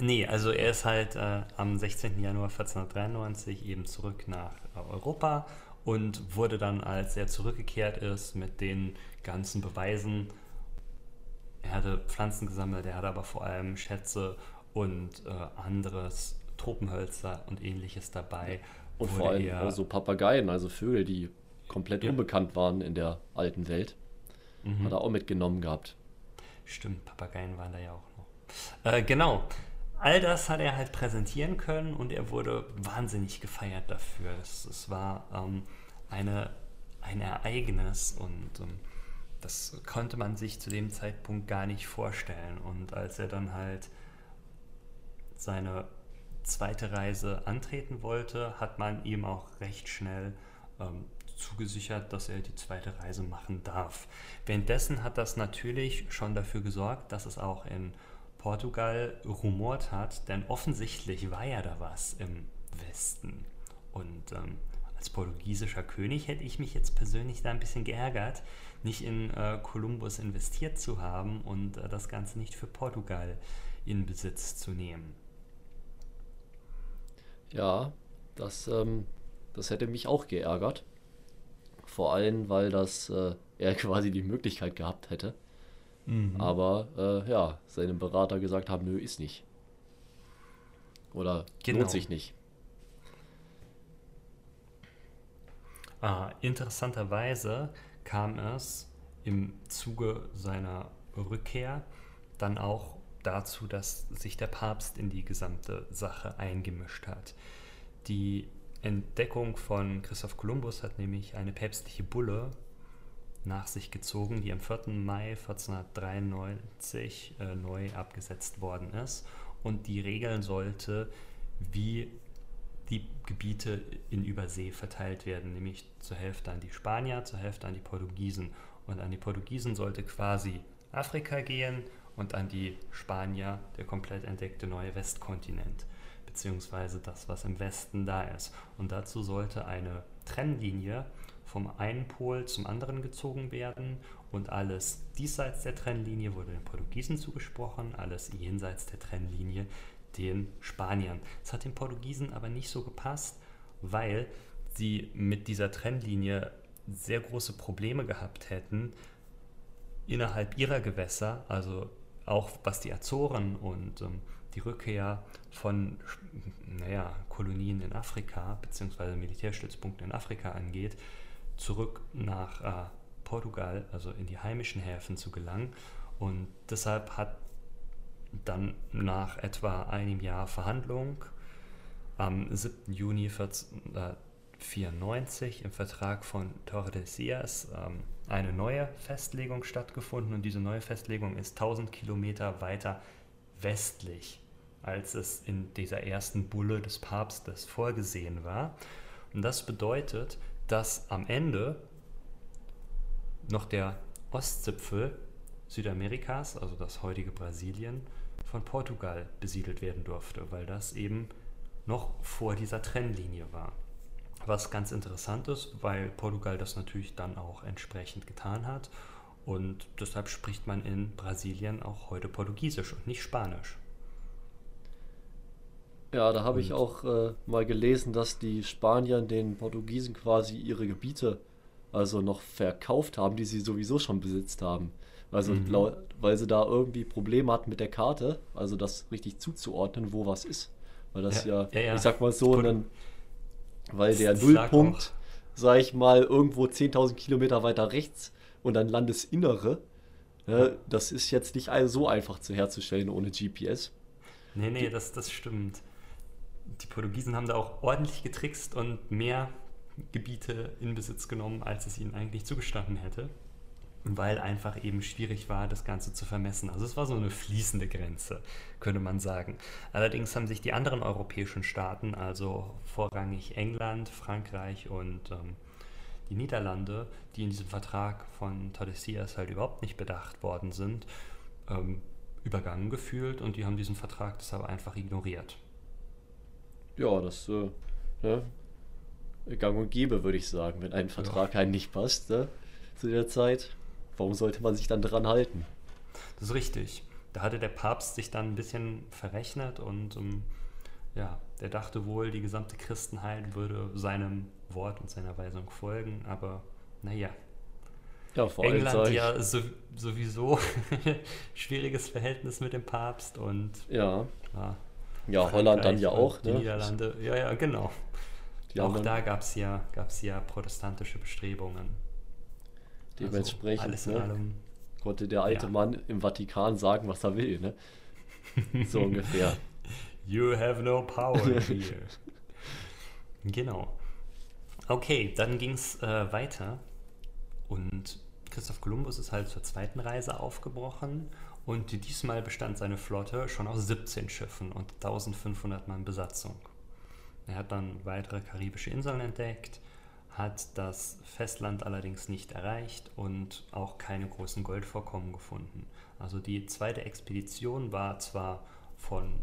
Nee, also er ist halt äh, am 16. Januar 1493 eben zurück nach äh, Europa und wurde dann, als er zurückgekehrt ist mit den ganzen Beweisen, er hatte Pflanzen gesammelt, er hatte aber vor allem Schätze und äh, anderes Tropenhölzer und ähnliches dabei. Und vor allem er, so Papageien, also Vögel, die komplett ja. unbekannt waren in der alten Welt. Mhm. Hat er auch mitgenommen gehabt. Stimmt, Papageien waren da ja auch noch. Äh, genau. All das hat er halt präsentieren können und er wurde wahnsinnig gefeiert dafür. Es, es war ähm, eine, ein Ereignis und ähm, das konnte man sich zu dem Zeitpunkt gar nicht vorstellen. Und als er dann halt seine zweite Reise antreten wollte, hat man ihm auch recht schnell ähm, zugesichert, dass er die zweite Reise machen darf. Währenddessen hat das natürlich schon dafür gesorgt, dass es auch in Portugal rumort hat, denn offensichtlich war ja da was im Westen. Und ähm, als portugiesischer König hätte ich mich jetzt persönlich da ein bisschen geärgert, nicht in äh, Kolumbus investiert zu haben und äh, das Ganze nicht für Portugal in Besitz zu nehmen. Ja, das, ähm, das hätte mich auch geärgert. Vor allem, weil das äh, <laughs> er quasi die Möglichkeit gehabt hätte. Mhm. Aber äh, ja, seinem Berater gesagt haben, nö, ist nicht. Oder genau. lohnt sich nicht. Ah, interessanterweise kam es im Zuge seiner Rückkehr dann auch dazu, dass sich der Papst in die gesamte Sache eingemischt hat. Die Entdeckung von Christoph Kolumbus hat nämlich eine päpstliche Bulle nach sich gezogen, die am 4. Mai 1493 äh, neu abgesetzt worden ist und die regeln sollte, wie die Gebiete in Übersee verteilt werden, nämlich zur Hälfte an die Spanier, zur Hälfte an die Portugiesen. Und an die Portugiesen sollte quasi Afrika gehen und an die Spanier der komplett entdeckte neue Westkontinent, beziehungsweise das, was im Westen da ist. Und dazu sollte eine Trennlinie vom einen Pol zum anderen gezogen werden und alles diesseits der Trennlinie wurde den Portugiesen zugesprochen, alles jenseits der Trennlinie den Spaniern. Es hat den Portugiesen aber nicht so gepasst, weil sie mit dieser Trennlinie sehr große Probleme gehabt hätten innerhalb ihrer Gewässer, also auch was die Azoren und ähm, die Rückkehr von naja, Kolonien in Afrika bzw. Militärstützpunkten in Afrika angeht, zurück nach äh, Portugal, also in die heimischen Häfen zu gelangen. Und deshalb hat dann nach etwa einem Jahr Verhandlung am 7. Juni 1494 im Vertrag von Tordesillas ähm, eine neue Festlegung stattgefunden und diese neue Festlegung ist 1000 Kilometer weiter westlich, als es in dieser ersten Bulle des Papstes vorgesehen war. Und das bedeutet, dass am Ende noch der Ostzipfel Südamerikas, also das heutige Brasilien, von Portugal besiedelt werden durfte, weil das eben noch vor dieser Trennlinie war. Was ganz interessant ist, weil Portugal das natürlich dann auch entsprechend getan hat und deshalb spricht man in Brasilien auch heute Portugiesisch und nicht Spanisch. Ja, da habe ich auch äh, mal gelesen, dass die Spanier den Portugiesen quasi ihre Gebiete also noch verkauft haben, die sie sowieso schon besitzt haben. Also mhm. weil sie da irgendwie Probleme hatten mit der Karte, also das richtig zuzuordnen, wo was ist. Weil das ja, ja, ja ich sag mal so, einen, weil der Nullpunkt, sag ich mal, irgendwo 10.000 Kilometer weiter rechts und dann Landesinnere, ja, das ist jetzt nicht so einfach zu herzustellen ohne GPS. Nee, nee, das, das stimmt. Die Portugiesen haben da auch ordentlich getrickst und mehr Gebiete in Besitz genommen, als es ihnen eigentlich zugestanden hätte weil einfach eben schwierig war, das Ganze zu vermessen. Also es war so eine fließende Grenze, könnte man sagen. Allerdings haben sich die anderen europäischen Staaten, also vorrangig England, Frankreich und ähm, die Niederlande, die in diesem Vertrag von Tordesillas halt überhaupt nicht bedacht worden sind, ähm, übergangen gefühlt und die haben diesen Vertrag deshalb einfach ignoriert. Ja, das äh, ne? gang und gäbe, würde ich sagen, wenn ein Vertrag ja. einem nicht passt ne? zu der Zeit warum sollte man sich dann dran halten? Das ist richtig. Da hatte der Papst sich dann ein bisschen verrechnet und um, ähm, ja, der dachte wohl, die gesamte Christenheit würde seinem Wort und seiner Weisung folgen, aber naja. Ja, vor allem England ja so, sowieso <laughs> schwieriges Verhältnis mit dem Papst und ja. Ja, ja Holland dann ja auch. Die ne? Niederlande, ja, ja, genau. Die auch da gab es ja, gab's ja protestantische Bestrebungen. Dementsprechend also ne, konnte der alte ja. Mann im Vatikan sagen, was er will. Ne? <laughs> So ungefähr. You have no power <laughs> here. genau. Okay, dann ging es äh, weiter und Christoph Kolumbus ist halt zur zweiten Reise aufgebrochen und diesmal bestand seine Flotte schon aus 17 Schiffen und 1500 Mann Besatzung. Er hat dann weitere karibische Inseln entdeckt, hat das Festland allerdings nicht erreicht und auch keine großen Goldvorkommen gefunden. Also die zweite Expedition war zwar von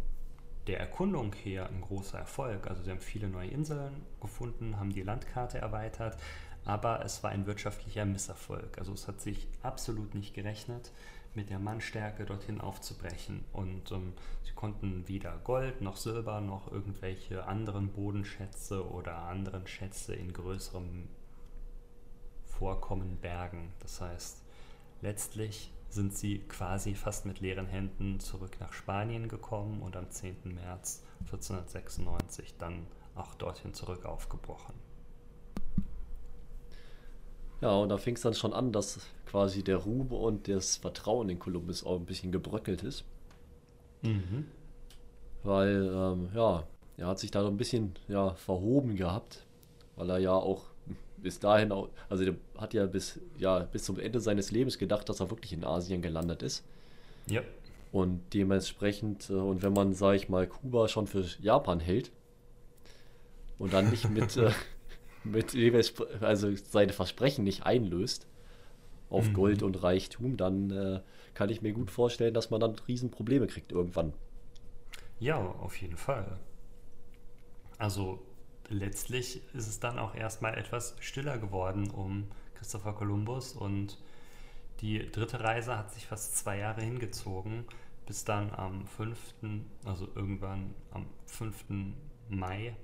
der Erkundung her ein großer Erfolg, also sie haben viele neue Inseln gefunden, haben die Landkarte erweitert, aber es war ein wirtschaftlicher Misserfolg. Also es hat sich absolut nicht gerechnet mit der Mannstärke dorthin aufzubrechen. Und ähm, sie konnten weder Gold noch Silber noch irgendwelche anderen Bodenschätze oder anderen Schätze in größerem Vorkommen bergen. Das heißt, letztlich sind sie quasi fast mit leeren Händen zurück nach Spanien gekommen und am 10. März 1496 dann auch dorthin zurück aufgebrochen. Ja, und da fing es dann schon an, dass quasi der Ruhm und das Vertrauen in Kolumbus auch ein bisschen gebröckelt ist. Mhm. Weil, ähm, ja, er hat sich da so ein bisschen ja, verhoben gehabt, weil er ja auch bis dahin, auch, also der hat ja bis, ja bis zum Ende seines Lebens gedacht, dass er wirklich in Asien gelandet ist. Ja. Und dementsprechend, äh, und wenn man, sage ich mal, Kuba schon für Japan hält und dann nicht mit, <laughs> äh, mit also seine Versprechen nicht einlöst auf mhm. Gold und Reichtum, dann äh, kann ich mir gut vorstellen, dass man dann Riesenprobleme kriegt irgendwann. Ja, auf jeden Fall. Also letztlich ist es dann auch erstmal etwas stiller geworden um Christopher Columbus und die dritte Reise hat sich fast zwei Jahre hingezogen, bis dann am 5., also irgendwann am 5. Mai,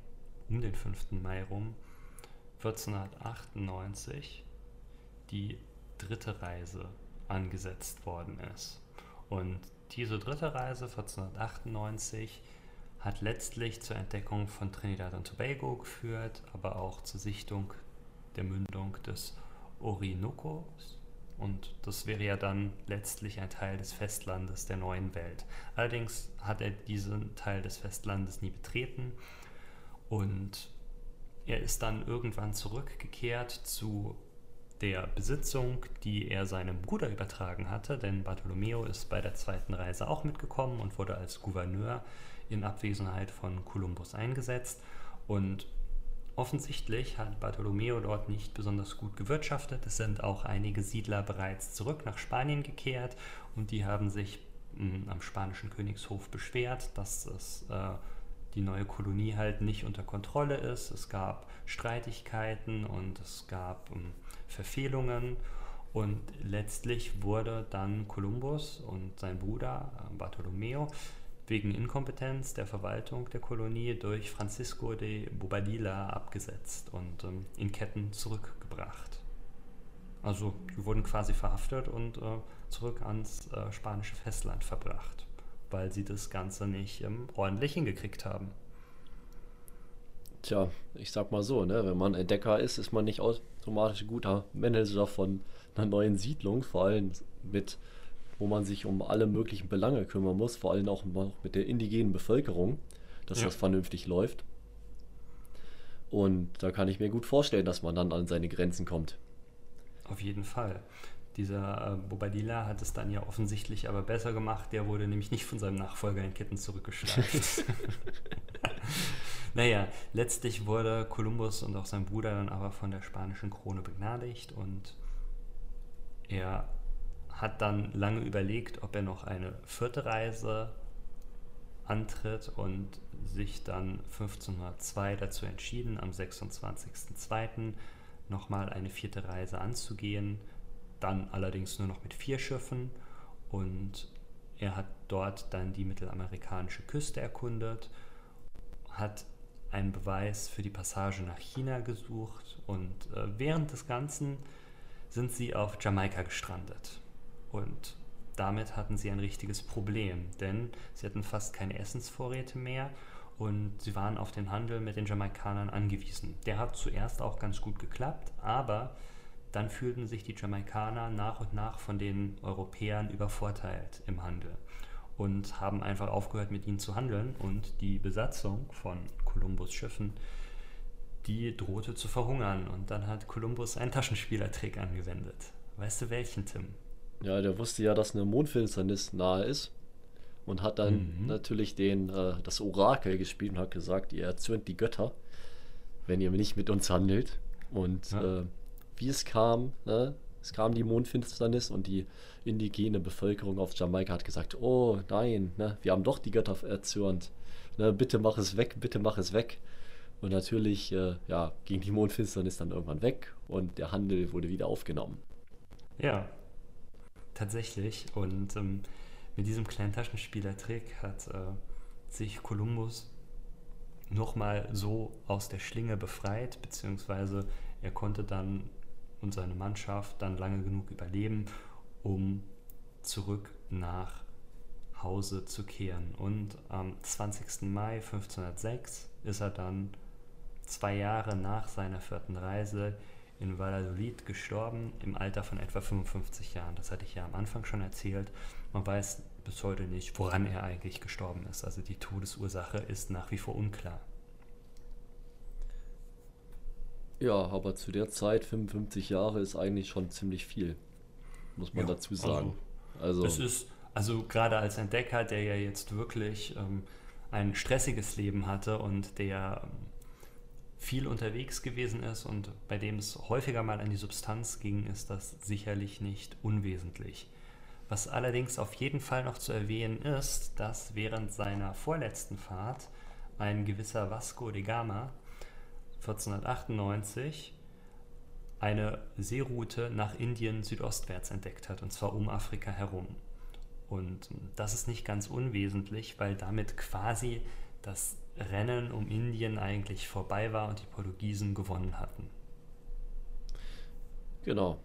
um den 5. Mai rum, 1498 die dritte Reise angesetzt worden ist. Und diese dritte Reise 1498 hat letztlich zur Entdeckung von Trinidad und Tobago geführt, aber auch zur Sichtung der Mündung des Orinoco und das wäre ja dann letztlich ein Teil des Festlandes der neuen Welt. Allerdings hat er diesen Teil des Festlandes nie betreten und er ist dann irgendwann zurückgekehrt zu der Besitzung, die er seinem Bruder übertragen hatte, denn Bartolomeo ist bei der zweiten Reise auch mitgekommen und wurde als Gouverneur in Abwesenheit von Kolumbus eingesetzt. Und Offensichtlich hat Bartolomeo dort nicht besonders gut gewirtschaftet. Es sind auch einige Siedler bereits zurück nach Spanien gekehrt und die haben sich mh, hm, am spanischen Königshof beschwert, dass es, äh, die neue Kolonie halt nicht unter Kontrolle ist. Es gab Streitigkeiten und es gab mh, hm, Verfehlungen und letztlich wurde dann Kolumbus und sein Bruder äh, Bartolomeo wegen Inkompetenz der Verwaltung der Kolonie durch Francisco de Bobadilla abgesetzt und ähm, in Ketten zurückgebracht. Also die wurden quasi verhaftet und äh, zurück ans äh, spanische Festland verbracht, weil sie das Ganze nicht ähm, ordentlich hingekriegt haben. Tja, ich sag mal so, ne, wenn man Entdecker ist, ist man nicht automatisch ein guter Manager von einer neuen Siedlung, vor allem mit wo man sich um alle möglichen Belange kümmern muss, vor allem auch mit der indigenen Bevölkerung, dass ja. das vernünftig läuft. Und da kann ich mir gut vorstellen, dass man dann an seine Grenzen kommt. Auf jeden Fall. Dieser äh, Bobadilla hat es dann ja offensichtlich aber besser gemacht. Der wurde nämlich nicht von seinem Nachfolger in Ketten zurückgeschleift. <laughs> naja, letztlich wurde Kolumbus und auch sein Bruder dann aber von der spanischen Krone begnadigt und er hat dann lange überlegt, ob er noch eine vierte Reise antritt und sich dann 1502 dazu entschieden, am 26.02. nochmal eine vierte Reise anzugehen, dann allerdings nur noch mit vier Schiffen und er hat dort dann die mittelamerikanische Küste erkundet, hat einen Beweis für die Passage nach China gesucht und äh, während des Ganzen sind sie auf Jamaika gestrandet. Und damit hatten sie ein richtiges Problem, denn sie hatten fast keine Essensvorräte mehr und sie waren auf den Handel mit den Jamaikanern angewiesen. Der hat zuerst auch ganz gut geklappt, aber dann fühlten sich die Jamaikaner nach und nach von den Europäern übervorteilt im Handel und haben einfach aufgehört mit ihnen zu handeln und die Besatzung von Kolumbus Schiffen, die drohte zu verhungern und dann hat Kolumbus einen Taschenspielertrick angewendet. Weißt du welchen, Tim? Ja, der wusste ja, dass eine Mondfinsternis nahe ist und hat dann mhm. natürlich den, äh, das Orakel gespielt und hat gesagt, ihr erzürnt die Götter, wenn ihr nicht mit uns handelt. Und ja. äh, wie es kam, ne? es kam die Mondfinsternis und die indigene Bevölkerung auf Jamaika hat gesagt, oh nein, ne? wir haben doch die Götter erzürnt. Ne? Bitte mach es weg, bitte mach es weg. Und natürlich äh, ja, ging die Mondfinsternis dann irgendwann weg und der Handel wurde wieder aufgenommen. Ja, tatsächlich. Und ähm, mit diesem kleinen Taschenspielertrick hat äh, sich Kolumbus nochmal so aus der Schlinge befreit, beziehungsweise er konnte dann und seine Mannschaft dann lange genug überleben, um zurück nach Hause zu kehren. Und am 20. Mai 1506 ist er dann zwei Jahre nach seiner vierten Reise in Valladolid gestorben, im Alter von etwa 55 Jahren. Das hatte ich ja am Anfang schon erzählt. Man weiß bis heute nicht, woran er eigentlich gestorben ist. Also die Todesursache ist nach wie vor unklar. Ja, aber zu der Zeit 55 Jahre ist eigentlich schon ziemlich viel, muss man ja, dazu sagen. Also, also es ist also gerade als Entdecker, der ja jetzt wirklich ähm, ein stressiges Leben hatte und der ähm, viel unterwegs gewesen ist und bei dem es häufiger mal an die Substanz ging, ist das sicherlich nicht unwesentlich. Was allerdings auf jeden Fall noch zu erwähnen ist, dass während seiner vorletzten Fahrt ein gewisser Vasco de Gama 1498 eine Seeroute nach Indien südostwärts entdeckt hat, und zwar um Afrika herum. Und das ist nicht ganz unwesentlich, weil damit quasi das Rennen um Indien eigentlich vorbei war und die Portugiesen gewonnen hatten. Genau.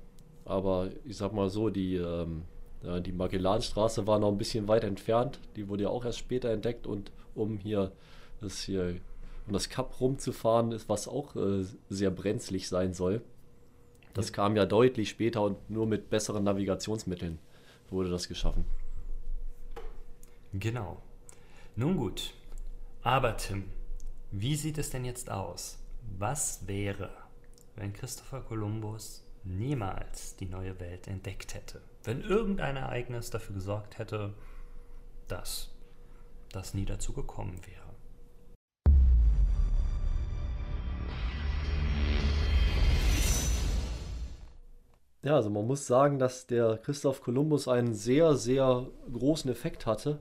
Aber ich sag mal so, die, ähm, die Magellanstraße war noch ein bisschen weit entfernt. Die wurde ja auch erst später entdeckt und um hier das hier um das Kap rumzufahren, ist was auch äh, sehr brenzlig sein soll. Das kam ja deutlich später und nur mit besseren Navigationsmitteln wurde das geschaffen. Genau. Nun gut. Aber Tim, wie sieht es denn jetzt aus? Was wäre, wenn Christopher Columbus niemals die neue Welt entdeckt hätte? Wenn irgendein Ereignis dafür gesorgt hätte, dass das nie dazu gekommen wäre? Ja, also man muss sagen, dass der Christoph Kolumbus einen sehr, sehr großen Effekt hatte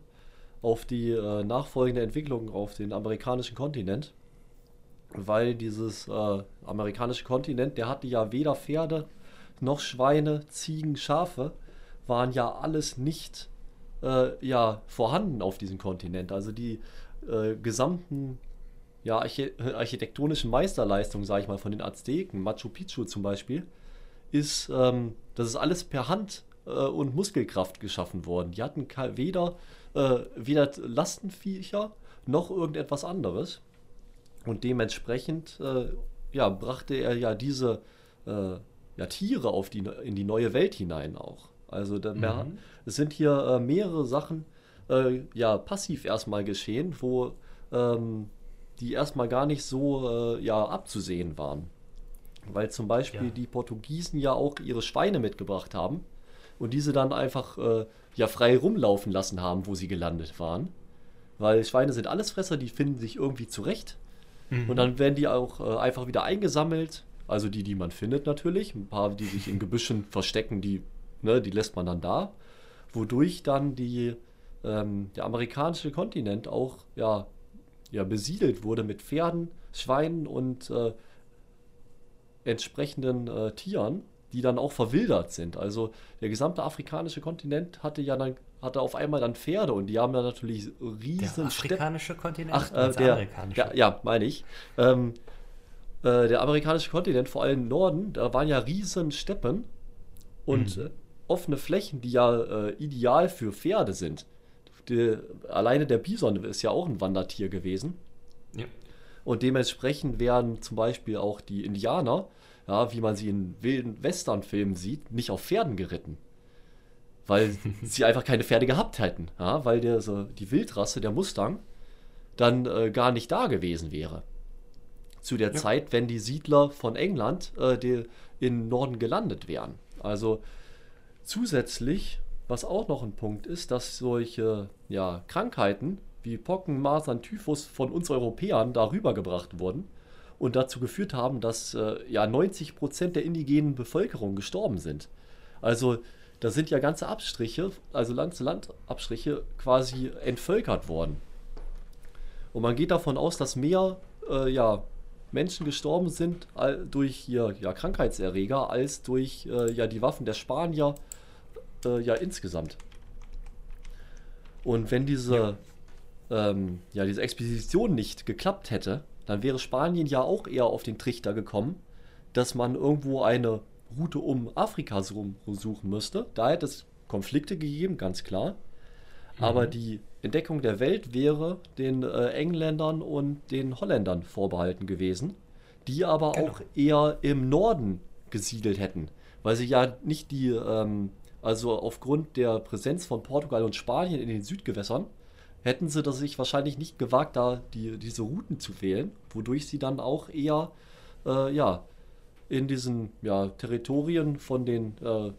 auf die äh, nachfolgende Entwicklung auf den amerikanischen Kontinent. Weil dieses äh, amerikanische Kontinent, der hatte ja weder Pferde noch Schweine, Ziegen, Schafe, waren ja alles nicht äh, ja, vorhanden auf diesem Kontinent. Also die äh, gesamten ja, architektonischen Meisterleistungen, sage ich mal, von den Azteken, Machu Picchu zum Beispiel, ist, ähm, das ist alles per Hand äh, und Muskelkraft geschaffen worden. Die hatten weder, äh, weder Lastenviecher noch irgendetwas anderes. Und dementsprechend äh, ja, brachte er ja diese äh, ja, Tiere auf die, in die neue Welt hinein auch. Also da, mhm. es sind hier äh, mehrere Sachen äh, ja, passiv erstmal geschehen, wo ähm, die erstmal gar nicht so ja, abzusehen waren. Weil zum Beispiel ja. die Portugiesen ja auch ihre Schweine mitgebracht haben und diese dann einfach äh, ja frei rumlaufen lassen haben, wo sie gelandet waren. Weil Schweine sind Allesfresser, die finden sich irgendwie zurecht. Mhm. Und dann werden die auch äh, einfach wieder eingesammelt. Also die, die man findet natürlich. Ein paar, die sich in Gebüschen <laughs> verstecken, die, ne, die lässt man dann da. Wodurch dann die, ähm, der amerikanische Kontinent auch ja, ja, besiedelt wurde mit Pferden, Schweinen und äh, entsprechenden äh, Tieren, die dann auch verwildert sind. Also der gesamte afrikanische Kontinent hatte ja dann hatte auf einmal dann Pferde und die haben dann natürlich riesen Der afrikanische Stepp Kontinent? Ach, äh, der, amerikanische. Der, ja, meine ich. Ähm, äh, der amerikanische Kontinent, vor allem im Norden, da waren ja riesen Steppen und mhm. offene Flächen, die ja äh, ideal für Pferde sind. Die, alleine der Bison ist ja auch ein Wandertier gewesen. Und dementsprechend werden zum Beispiel auch die Indianer, ja, wie man sie in wilden Westernfilmen sieht, nicht auf Pferden geritten. Weil <laughs> sie einfach keine Pferde gehabt hätten. Ja, weil der, so, die Wildrasse, der Mustang, dann äh, gar nicht da gewesen wäre. Zu der ja. Zeit, wenn die Siedler von England äh, die in Norden gelandet wären. Also zusätzlich, was auch noch ein Punkt ist, dass solche ja, Krankheiten wie Pocken, Masern, Typhus von uns Europäern darüber gebracht wurden und dazu geführt haben, dass äh, ja 90 Prozent der indigenen Bevölkerung gestorben sind. Also da sind ja ganze Abstriche, also Land-zu-Land-Abstriche quasi entvölkert worden. Und man geht davon aus, dass mehr äh, ja, Menschen gestorben sind durch hier, ja, Krankheitserreger als durch äh, ja, die Waffen der Spanier äh, ja insgesamt. Und wenn diese ähm, ja, diese Expedition nicht geklappt hätte, dann wäre Spanien ja auch eher auf den Trichter gekommen, dass man irgendwo eine Route um Afrika suchen müsste. Da hätte es Konflikte gegeben, ganz klar. Mhm. Aber die Entdeckung der Welt wäre den äh, Engländern und den Holländern vorbehalten gewesen, die aber genau. auch eher im Norden gesiedelt hätten, weil sie ja nicht die, ähm, also aufgrund der Präsenz von Portugal und Spanien in den Südgewässern, hätten sie das sich wahrscheinlich nicht gewagt, da die, diese Routen zu wählen, wodurch sie dann auch eher äh, ja, in diesen ja, Territorien von den, äh,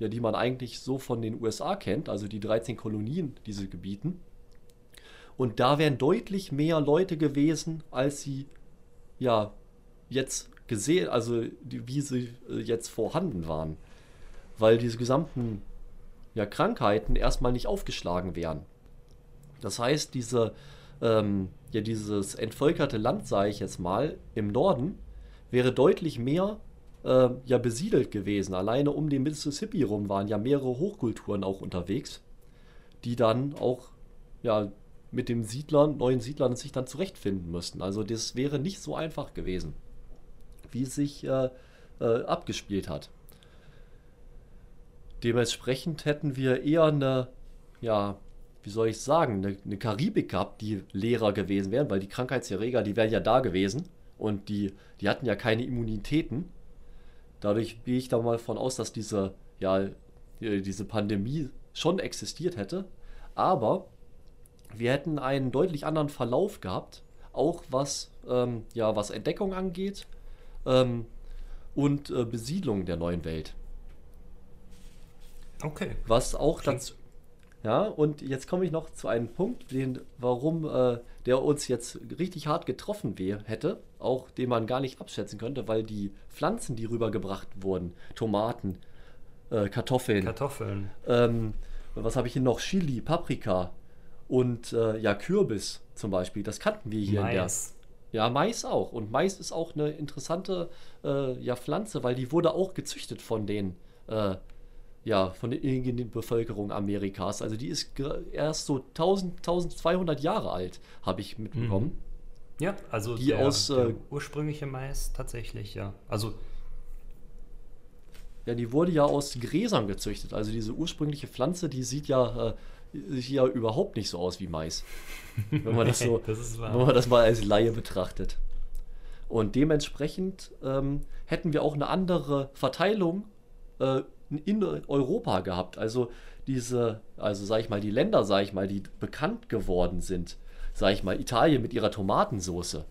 ja, die man eigentlich so von den USA kennt, also die 13 Kolonien, diese Gebieten. Und da wären deutlich mehr Leute gewesen, als sie ja jetzt gesehen, also die, wie sie äh, jetzt vorhanden waren. Weil diese gesamten ja, Krankheiten erstmal nicht aufgeschlagen wären. Das heißt, diese, ähm, ja, dieses entvölkerte Land, sage ich jetzt mal, im Norden, wäre deutlich mehr äh, ja, besiedelt gewesen. Alleine um den Mississippi rum waren ja mehrere Hochkulturen auch unterwegs, die dann auch ja, mit den Siedlern, neuen Siedlern sich dann zurechtfinden müssten. Also das wäre nicht so einfach gewesen, wie es sich äh, äh, abgespielt hat. Dementsprechend hätten wir eher eine ja, wie soll ich sagen, eine, eine Karibik gehabt, die leerer gewesen wären, weil die Krankheitserreger, die wären ja da gewesen und die, die hatten ja keine Immunitäten. Dadurch gehe ich da mal von aus, dass diese, ja, diese Pandemie schon existiert hätte. Aber wir hätten einen deutlich anderen Verlauf gehabt, auch was, ähm, ja, was Entdeckung angeht ähm, und äh, Besiedlung der neuen Welt. Okay. Was auch dazu. Ja, und jetzt komme ich noch zu einem Punkt, den, warum äh, der uns jetzt richtig hart getroffen wär, hätte, auch den man gar nicht abschätzen könnte, weil die Pflanzen, die rübergebracht wurden, Tomaten, äh, Kartoffeln, Kartoffeln, ähm, was habe ich hier noch? Chili, Paprika und äh, ja, Kürbis zum Beispiel, das kannten wir hier Mais. in der. Ja, Mais auch. Und Mais ist auch eine interessante äh, ja, Pflanze, weil die wurde auch gezüchtet von den äh, ja, von der indigenen Bevölkerung Amerikas. Also die ist erst so 1000, 1200 Jahre alt, habe ich mitbekommen. Ja, also Die der, aus, der äh, ursprüngliche Mais tatsächlich, ja. Also Ja, die wurde ja aus Gräsern gezüchtet. Also diese ursprüngliche Pflanze, die sieht ja, äh, sieht ja überhaupt nicht so aus wie Mais. <laughs> Wenn man das so, das wenn man das mal als Laie betrachtet. Und dementsprechend ähm, hätten wir auch eine andere Verteilung äh, in Europa gehabt. Also diese, also sag ich mal, die Länder, sag ich mal, die bekannt geworden sind, sag ich mal, Italien mit ihrer Tomatensoße.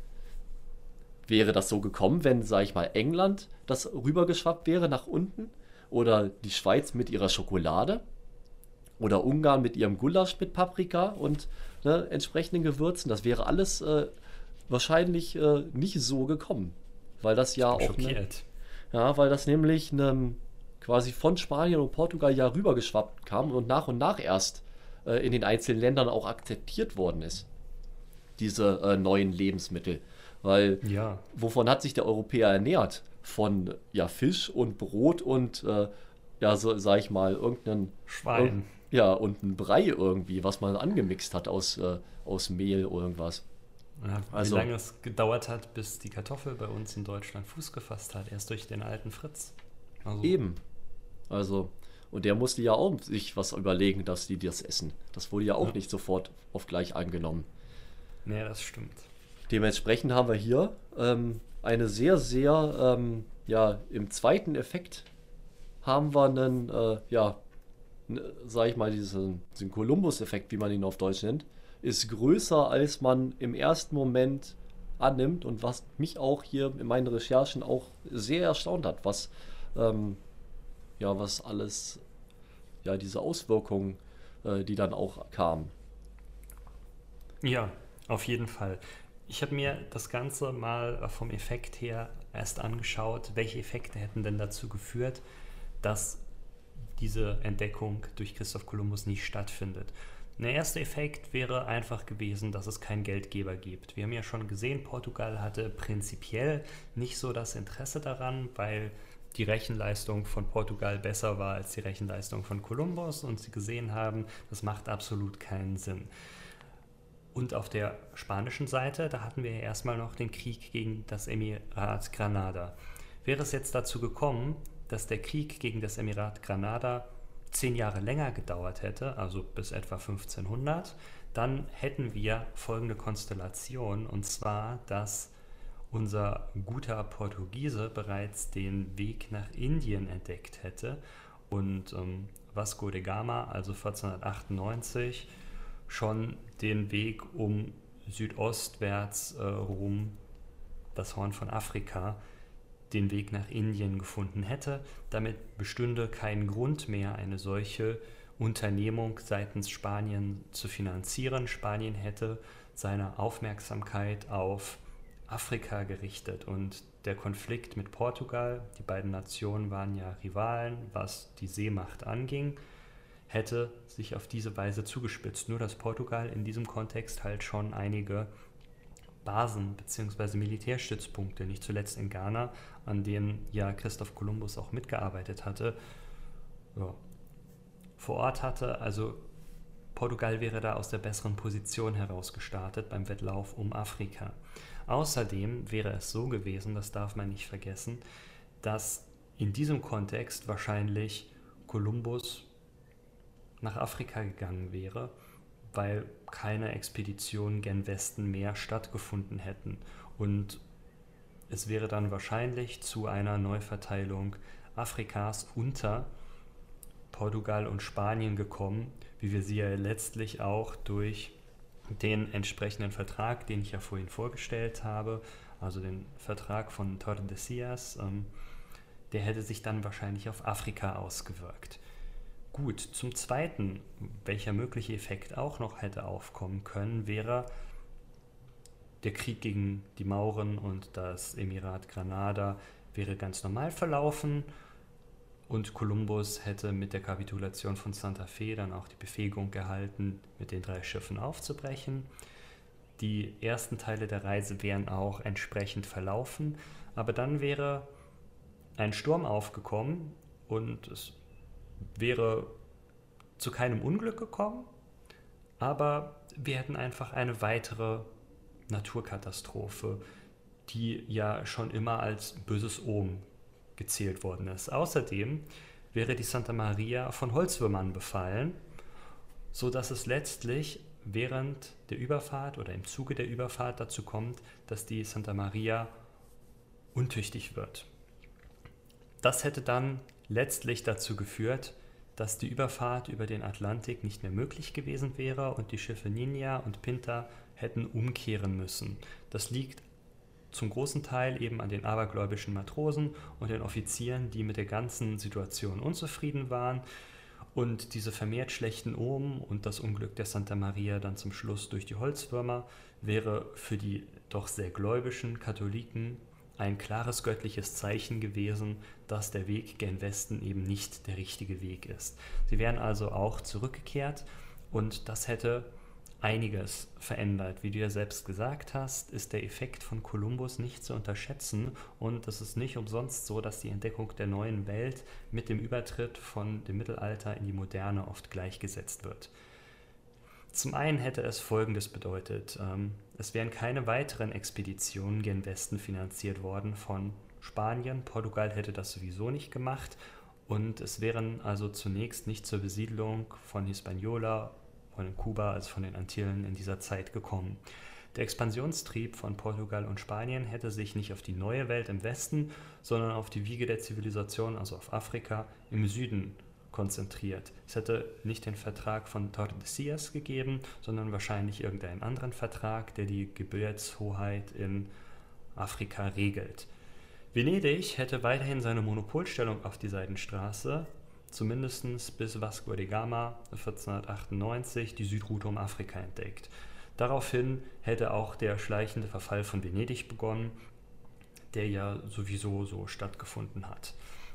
Wäre das so gekommen, wenn, sag ich mal, England das rübergeschwappt wäre nach unten? Oder die Schweiz mit ihrer Schokolade? Oder Ungarn mit ihrem Gulasch mit Paprika und ne, entsprechenden Gewürzen? Das wäre alles äh, wahrscheinlich äh, nicht so gekommen. Weil das ja auch. Ne, schockiert. ja, weil das nämlich ne, quasi von Spanien und Portugal ja rübergeschwappt kam und nach und nach erst äh, in den einzelnen Ländern auch akzeptiert worden ist. Diese äh, neuen Lebensmittel. Weil Ja, wovon hat sich der Europäer ernährt? Von ja, Fisch und Brot und äh, ja, so sag ich mal, irgendeinen Schwein. irg- ja, und ein Brei irgendwie, was man angemixt hat aus, äh, aus Mehl oder irgendwas. Ja, Also- wie lange es gedauert hat, bis die Kartoffel bei uns in Deutschland Fuß gefasst hat, erst durch den alten Fritz. Also, Eben. Also, und der musste ja auch sich was überlegen, dass die das essen. Das wurde ja auch Ja. nicht sofort auf gleich angenommen. Nee, das stimmt. Dementsprechend haben wir hier ähm, eine sehr, sehr, ähm, ja, im zweiten Effekt haben wir einen, äh, ja, sag ich mal, diesen, diesen Kolumbus-Effekt, wie man ihn auf Deutsch nennt, ist größer, als man im ersten Moment annimmt und was mich auch hier in meinen Recherchen auch sehr erstaunt hat, was, ähm, ja, was alles, ja, diese Auswirkungen, äh, die dann auch kamen. Ja, auf jeden Fall. Ich habe mir das Ganze mal vom Effekt her erst angeschaut, welche Effekte hätten denn dazu geführt, dass diese Entdeckung durch Christoph Kolumbus nicht stattfindet. Der erste Effekt wäre einfach gewesen, dass es keinen Geldgeber gibt. Wir haben ja schon gesehen, Portugal hatte prinzipiell nicht so das Interesse daran, weil die Rechenleistung von Portugal besser war als die Rechenleistung von Kolumbus und sie gesehen haben, das macht absolut keinen Sinn. Und auf der spanischen Seite, da hatten wir ja erstmal noch den Krieg gegen das Emirat Granada. Wäre es jetzt dazu gekommen, dass der Krieg gegen das Emirat Granada zehn Jahre länger gedauert hätte, also bis etwa 1500, dann hätten wir folgende Konstellation, und zwar, dass unser guter Portugiese bereits den Weg nach Indien entdeckt hätte und ähm, Vasco de Gama, also 1498, schon den Weg um südostwärts äh, rum, das Horn von Afrika, den Weg nach Indien gefunden hätte. Damit bestünde kein Grund mehr, eine solche Unternehmung seitens Spanien zu finanzieren. Spanien hätte seine Aufmerksamkeit auf Afrika gerichtet und der Konflikt mit Portugal, die beiden Nationen waren ja Rivalen, was die Seemacht anging, hätte sich auf diese Weise zugespitzt. Nur dass Portugal in diesem Kontext halt schon einige Basen bzw. Militärstützpunkte, nicht zuletzt in Ghana, an denen ja Christoph Kolumbus auch mitgearbeitet hatte, ja, vor Ort hatte. Also Portugal wäre da aus der besseren Position heraus gestartet beim Wettlauf um Afrika. Außerdem wäre es so gewesen, das darf man nicht vergessen, dass in diesem Kontext wahrscheinlich Kolumbus nach Afrika gegangen wäre, weil keine Expeditionen gen Westen mehr stattgefunden hätten. Und es wäre dann wahrscheinlich zu einer Neuverteilung Afrikas unter Portugal und Spanien gekommen, wie wir sie ja letztlich auch durch den entsprechenden Vertrag, den ich ja vorhin vorgestellt habe, also den Vertrag von Tordesillas, ähm, der hätte sich dann wahrscheinlich auf Afrika ausgewirkt. Gut, zum Zweiten, welcher mögliche Effekt auch noch hätte aufkommen können, wäre der Krieg gegen die Mauren und das Emirat Granada wäre ganz normal verlaufen und Kolumbus hätte mit der Kapitulation von Santa Fe dann auch die Befähigung erhalten, mit den drei Schiffen aufzubrechen. Die ersten Teile der Reise wären auch entsprechend verlaufen, aber dann wäre ein Sturm aufgekommen und es wäre zu keinem Unglück gekommen, aber wir hätten einfach eine weitere Naturkatastrophe, die ja schon immer als böses Ohm gezählt worden ist. Außerdem wäre die Santa Maria von Holzwürmern befallen, sodass es letztlich während der Überfahrt oder im Zuge der Überfahrt dazu kommt, dass die Santa Maria untüchtig wird. Das hätte dann letztlich dazu geführt, dass die Überfahrt über den Atlantik nicht mehr möglich gewesen wäre und die Schiffe Ninja und Pinta hätten umkehren müssen. Das liegt zum großen Teil eben an den abergläubischen Matrosen und den Offizieren, die mit der ganzen Situation unzufrieden waren und diese vermehrt schlechten Omen und das Unglück der Santa Maria dann zum Schluss durch die Holzwürmer wäre für die doch sehr gläubischen Katholiken ein klares göttliches Zeichen gewesen, dass der Weg gen Westen eben nicht der richtige Weg ist. Sie wären also auch zurückgekehrt und das hätte einiges verändert. Wie du ja selbst gesagt hast, ist der Effekt von Kolumbus nicht zu unterschätzen und es ist nicht umsonst so, dass die Entdeckung der neuen Welt mit dem Übertritt von dem Mittelalter in die Moderne oft gleichgesetzt wird. Zum einen hätte es Folgendes bedeutet. Ähm, es wären keine weiteren Expeditionen gen Westen finanziert worden von Spanien. Portugal hätte das sowieso nicht gemacht. Und es wären also zunächst nicht zur Besiedlung von Hispaniola von Kuba als von den Antillen in dieser Zeit gekommen. Der Expansionstrieb von Portugal und Spanien hätte sich nicht auf die neue Welt im Westen, sondern auf die Wiege der Zivilisation, also auf Afrika, im Süden konzentriert. Es hätte nicht den Vertrag von Tordesillas gegeben, sondern wahrscheinlich irgendeinen anderen Vertrag, der die Gebirgshoheit in Afrika regelt. Venedig hätte weiterhin seine Monopolstellung auf die Seidenstraße, zumindest bis Vasco de Gama 1498 die Südroute um Afrika entdeckt. Daraufhin hätte auch der schleichende Verfall von Venedig begonnen, der ja sowieso so stattgefunden hat.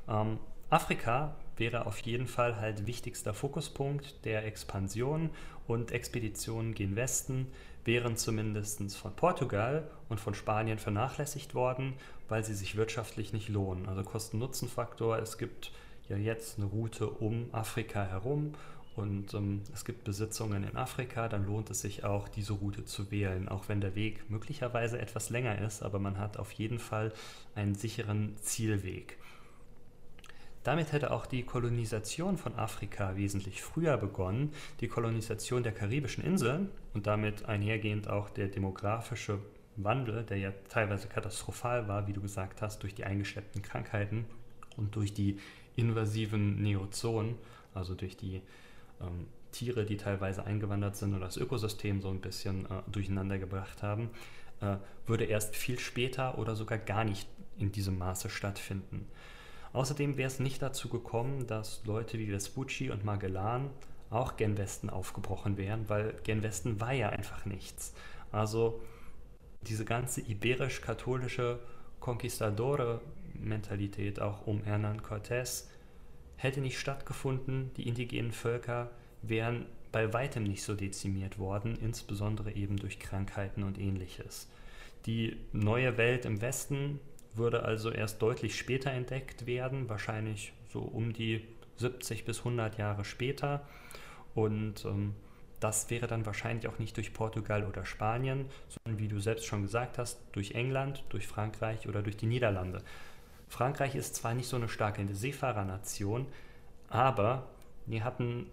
Ähm, Afrika wäre auf jeden Fall halt wichtigster Fokuspunkt der Expansion und Expeditionen gen Westen wären zumindest von Portugal und von Spanien vernachlässigt worden, weil sie sich wirtschaftlich nicht lohnen. Also Kosten-Nutzen-Faktor, es gibt ja jetzt eine Route um Afrika herum und ähm, es gibt Besitzungen in Afrika, dann lohnt es sich auch, diese Route zu wählen, auch wenn der Weg möglicherweise etwas länger ist, aber man hat auf jeden Fall einen sicheren Zielweg. Damit hätte auch die Kolonisation von Afrika wesentlich früher begonnen. Die Kolonisation der karibischen Inseln und damit einhergehend auch der demografische Wandel, der ja teilweise katastrophal war, wie du gesagt hast, durch die eingeschleppten Krankheiten und durch die invasiven Neozoen, also durch die ähm, Tiere, die teilweise eingewandert sind und das Ökosystem so ein bisschen äh, durcheinander gebracht haben, äh, würde erst viel später oder sogar gar nicht in diesem Maße stattfinden. Außerdem wäre es nicht dazu gekommen, dass Leute wie Vespucci und Magellan auch gen Westen aufgebrochen wären, weil gen Westen war ja einfach nichts. Also diese ganze iberisch-katholische Conquistadore Mentalität auch um Hernán Cortés hätte nicht stattgefunden. Die indigenen Völker wären bei weitem nicht so dezimiert worden, insbesondere eben durch Krankheiten und ähnliches. Die neue Welt im Westen würde also erst deutlich später entdeckt werden, wahrscheinlich so um die 70 bis 100 Jahre später. Und ähm, das wäre dann wahrscheinlich auch nicht durch Portugal oder Spanien, sondern wie du selbst schon gesagt hast, durch England, durch Frankreich oder durch die Niederlande. Frankreich ist zwar nicht so eine starke Seefahrernation, aber die hatten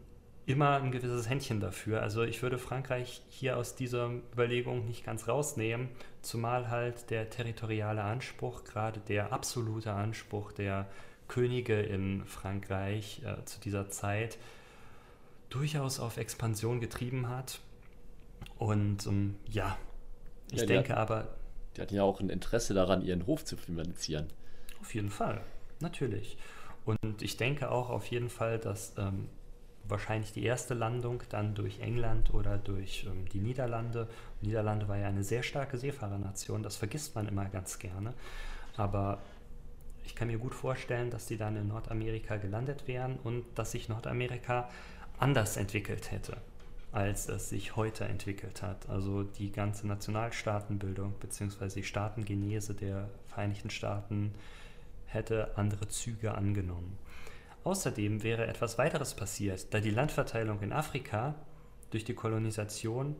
immer ein gewisses Händchen dafür. Also ich würde Frankreich hier aus dieser Überlegung nicht ganz rausnehmen, zumal halt der territoriale Anspruch, gerade der absolute Anspruch der Könige in Frankreich äh, zu dieser Zeit durchaus auf Expansion getrieben hat. Und ähm, ja, ich ja, denke hat, aber. Die hatten ja auch ein Interesse daran, ihren Hof zu finanzieren. Auf jeden Fall, natürlich. Und ich denke auch auf jeden Fall, dass ähm, wahrscheinlich die erste Landung dann durch England oder durch ähm, die Niederlande. Niederlande war ja eine sehr starke Seefahrernation, das vergisst man immer ganz gerne. Aber ich kann mir gut vorstellen, dass die dann in Nordamerika gelandet wären und dass sich Nordamerika anders entwickelt hätte, als es sich heute entwickelt hat. Also die ganze Nationalstaatenbildung bzw. die Staatengenese der Vereinigten Staaten hätte andere Züge angenommen. Außerdem wäre etwas weiteres passiert, da die Landverteilung in Afrika durch die Kolonisation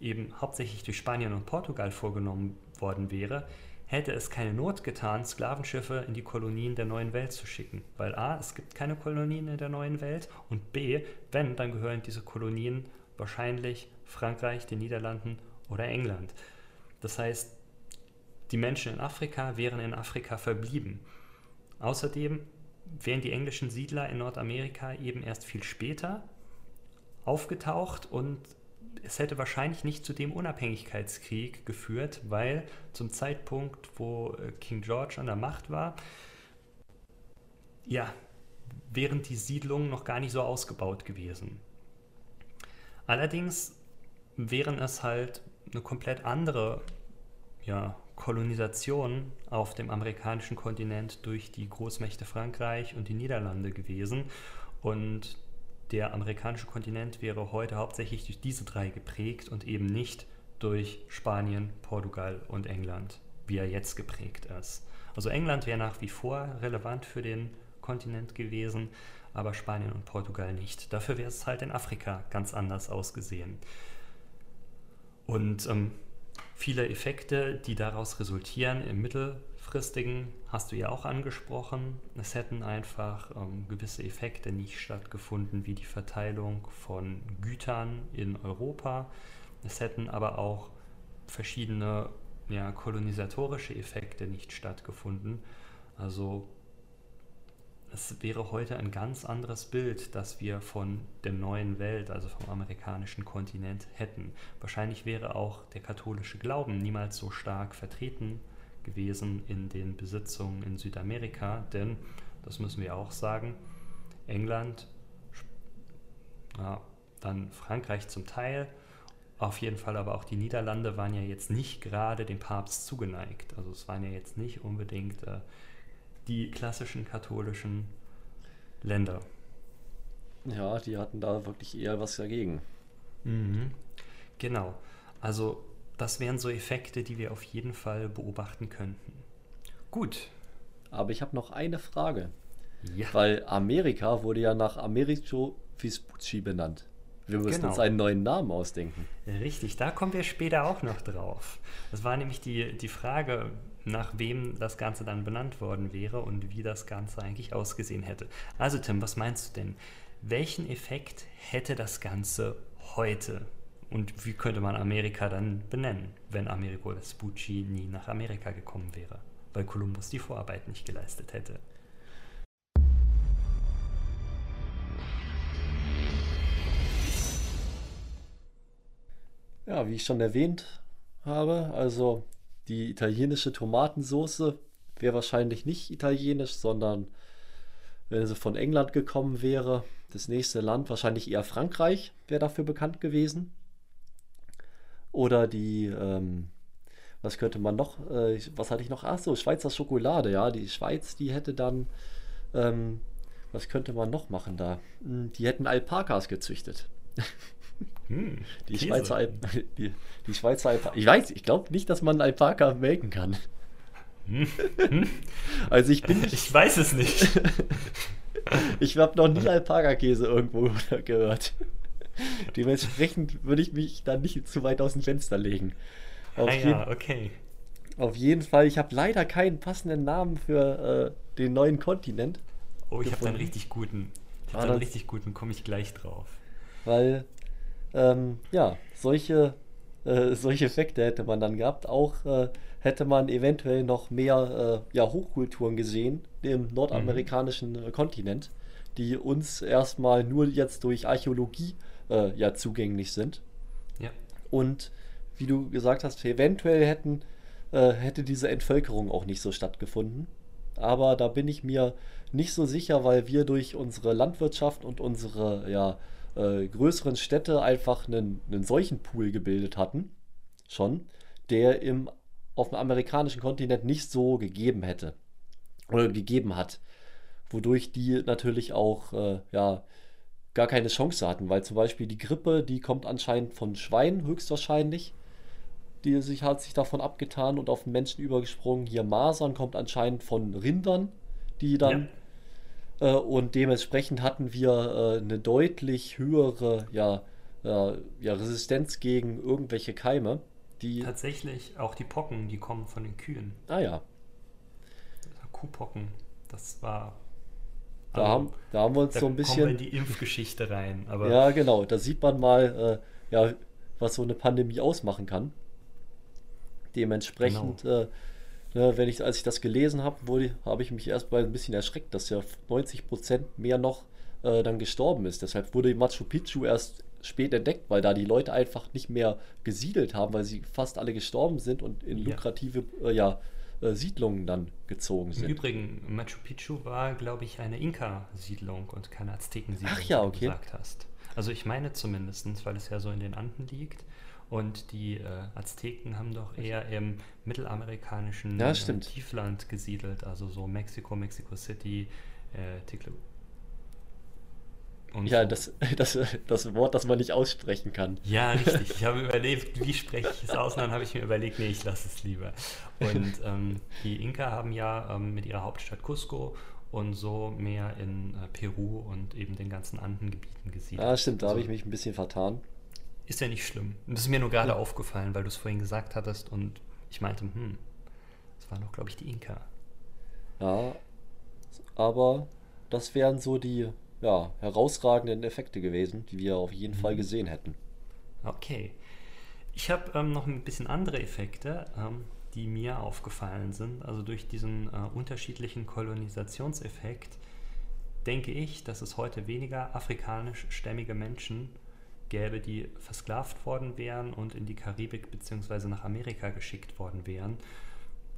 eben hauptsächlich durch Spanien und Portugal vorgenommen worden wäre, hätte es keine Not getan, Sklavenschiffe in die Kolonien der neuen Welt zu schicken. Weil a, es gibt keine Kolonien in der neuen Welt und b, wenn, dann gehören diese Kolonien wahrscheinlich Frankreich, den Niederlanden oder England. Das heißt, die Menschen in Afrika wären in Afrika verblieben. Außerdem wären die englischen Siedler in Nordamerika eben erst viel später aufgetaucht und es hätte wahrscheinlich nicht zu dem Unabhängigkeitskrieg geführt, weil zum Zeitpunkt, wo äh, King George an der Macht war, ja, wären die Siedlungen noch gar nicht so ausgebaut gewesen. Allerdings wären es halt eine komplett andere ja, Kolonisation auf dem amerikanischen Kontinent durch die Großmächte Frankreich und die Niederlande gewesen. Und der amerikanische Kontinent wäre heute hauptsächlich durch diese drei geprägt und eben nicht durch Spanien, Portugal und England, wie er jetzt geprägt ist. Also England wäre nach wie vor relevant für den Kontinent gewesen, aber Spanien und Portugal nicht. Dafür wäre es halt in Afrika ganz anders ausgesehen. Und ähm, viele Effekte, die daraus resultieren im mittelfristigen, hast du ja auch angesprochen. Es hätten einfach ähm, gewisse Effekte nicht stattgefunden, wie die Verteilung von Gütern in Europa. Es hätten aber auch verschiedene ja, kolonisatorische Effekte nicht stattgefunden. Also es wäre heute ein ganz anderes Bild, das wir von der neuen Welt, also vom amerikanischen Kontinent hätten. Wahrscheinlich wäre auch der katholische Glauben niemals so stark vertreten gewesen in den Besitzungen in Südamerika, denn, das müssen wir auch sagen, England, ja, dann Frankreich zum Teil, auf jeden Fall aber auch die Niederlande waren ja jetzt nicht gerade dem Papst zugeneigt. Also es waren ja jetzt nicht unbedingt äh, die klassischen katholischen Länder. Ja, die hatten da wirklich eher was dagegen. Mhm. Genau. Also das wären so Effekte, die wir auf jeden Fall beobachten könnten. Gut. Aber ich habe noch eine Frage. Ja. Weil Amerika wurde ja nach Americo Vespucci benannt. Wir müssen genau. uns einen neuen Namen ausdenken. Richtig, da kommen wir später auch noch drauf. Das war nämlich die, die Frage, nach wem das Ganze dann benannt worden wäre und wie das Ganze eigentlich ausgesehen hätte. Also Tim, was meinst du denn? Welchen Effekt hätte das Ganze heute? Und wie könnte man Amerika dann benennen, wenn Amerigo Vespucci nie nach Amerika gekommen wäre, weil Kolumbus die Vorarbeit nicht geleistet hätte? Ja, wie ich schon erwähnt habe, also die italienische Tomatensauce wäre wahrscheinlich nicht italienisch, sondern wenn sie von England gekommen wäre, das nächste Land wahrscheinlich eher Frankreich wäre dafür bekannt gewesen. Oder die, ähm, was könnte man noch, äh, was hatte ich noch? Ach so, Schweizer Schokolade, ja, die Schweiz, die hätte dann, ähm, was könnte man noch machen da? Hm, die hätten Alpakas gezüchtet. <laughs> Hm, <laughs> die, Schweizer Alp die, die Schweizer Alpaka. Ich weiß, ich glaube nicht, dass man Alpaka melken kann. Hm, <laughs> hm. Also ich bin. Ich weiß es nicht. <laughs> ich habe noch nie Alpaka-Käse irgendwo gehört. Dementsprechend würde ich mich da nicht zu weit aus dem Fenster legen. Auf ah ja, okay. Auf jeden Fall, ich habe leider keinen passenden Namen für äh, den neuen Kontinent. Oh, ich habe einen richtig guten. Ich habe einen richtig guten, komme ich gleich drauf. weil ähm, ja, solche, äh, solche Effekte hätte man dann gehabt. Auch äh, hätte man eventuell noch mehr äh, ja, Hochkulturen gesehen im nordamerikanischen mhm. Kontinent, die uns erstmal nur jetzt durch Archäologie äh, ja zugänglich sind. Ja. Und wie du gesagt hast, eventuell hätten, äh, hätte diese Entvölkerung auch nicht so stattgefunden. Aber da bin ich mir nicht so sicher, weil wir durch unsere Landwirtschaft und unsere ja, äh, größeren Städte einfach einen, einen Seuchenpool gebildet hatten. Schon, der im, auf dem amerikanischen Kontinent nicht so gegeben hätte. Oder gegeben hat. Wodurch die natürlich auch äh, ja, gar keine Chance hatten, weil zum Beispiel die Grippe, die kommt anscheinend von Schweinen höchstwahrscheinlich. Die sich hat sich davon abgetan und auf den Menschen übergesprungen. Hier Masern kommt anscheinend von Rindern, die dann ja. Äh, und dementsprechend hatten wir äh, eine deutlich höhere ja, äh, ja, Resistenz gegen irgendwelche Keime. Die Tatsächlich auch die Pocken, die kommen von den Kühen. Ah ja. Kuhpocken, das war da, also, haben, da haben wir uns so ein bisschen. Kommen wir in die Impfgeschichte rein. Aber ja, genau. Da sieht man mal, äh, ja, was so eine Pandemie ausmachen kann. Dementsprechend, genau. äh, ne, wenn ich, als ich das gelesen habe, habe ich mich erst mal ein bisschen erschreckt, dass ja 90 Prozent mehr noch äh, dann gestorben ist. Deshalb wurde Machu Picchu erst spät entdeckt, weil da die Leute einfach nicht mehr gesiedelt haben, weil sie fast alle gestorben sind und in lukrative ja. Äh, ja äh, Siedlungen dann gezogen sind. Im Übrigen, Machu Picchu war, glaube ich, eine Inka-Siedlung und keine Azteken-Siedlung, Ach ja, okay. wie du gesagt hast. Also ich meine zumindest, weil es ja so in den Anden liegt. Und die äh, Azteken haben doch eher im mittelamerikanischen ja, äh, Tiefland gesiedelt, also so Mexiko, Mexico City, äh, und ja, das, <laughs> das, das Wort, das man nicht aussprechen kann. Ja, richtig. Ich habe <laughs> überlegt, wie spreche ich es aus, und dann habe ich mir überlegt, nee, ich lasse es lieber. Und <laughs> ähm, die Inka haben ja ähm, mit ihrer Hauptstadt Cusco und so mehr in äh, Peru und eben den ganzen Andengebieten gesiedelt. Ah, stimmt, da habe ich mich ein bisschen vertan. Ist ja nicht schlimm. Das ist mir nur gerade ja. aufgefallen, weil du es vorhin gesagt hattest und ich meinte, hm, das waren doch, glaube ich, die Inka. Ja, aber das wären so die ja, herausragenden Effekte gewesen, die wir auf jeden mhm. Fall gesehen hätten. Okay. Ich habe ähm, noch ein bisschen andere Effekte, ähm, die mir aufgefallen sind. Also durch diesen äh, unterschiedlichen Kolonisationseffekt denke ich, dass es heute weniger afrikanischstämmige Menschen gäbe, die versklavt worden wären und in die Karibik bzw. nach Amerika geschickt worden wären,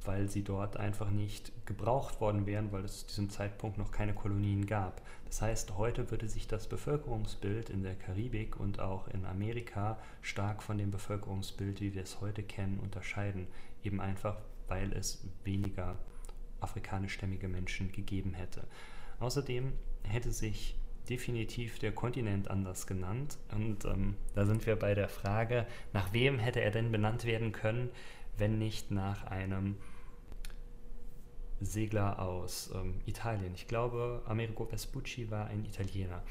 weil sie dort einfach nicht gebraucht worden wären, weil es zu diesem Zeitpunkt noch keine Kolonien gab. Das heißt, heute würde sich das Bevölkerungsbild in der Karibik und auch in Amerika stark von dem Bevölkerungsbild, wie wir es heute kennen, unterscheiden. Eben einfach, weil es weniger afrikanischstämmige Menschen gegeben hätte. Außerdem hätte sich definitiv der Kontinent anders genannt. Und ähm, da sind wir bei der Frage, nach wem hätte er denn benannt werden können, wenn nicht nach einem Segler aus ähm, Italien. Ich glaube, Amerigo Vespucci war ein Italiener.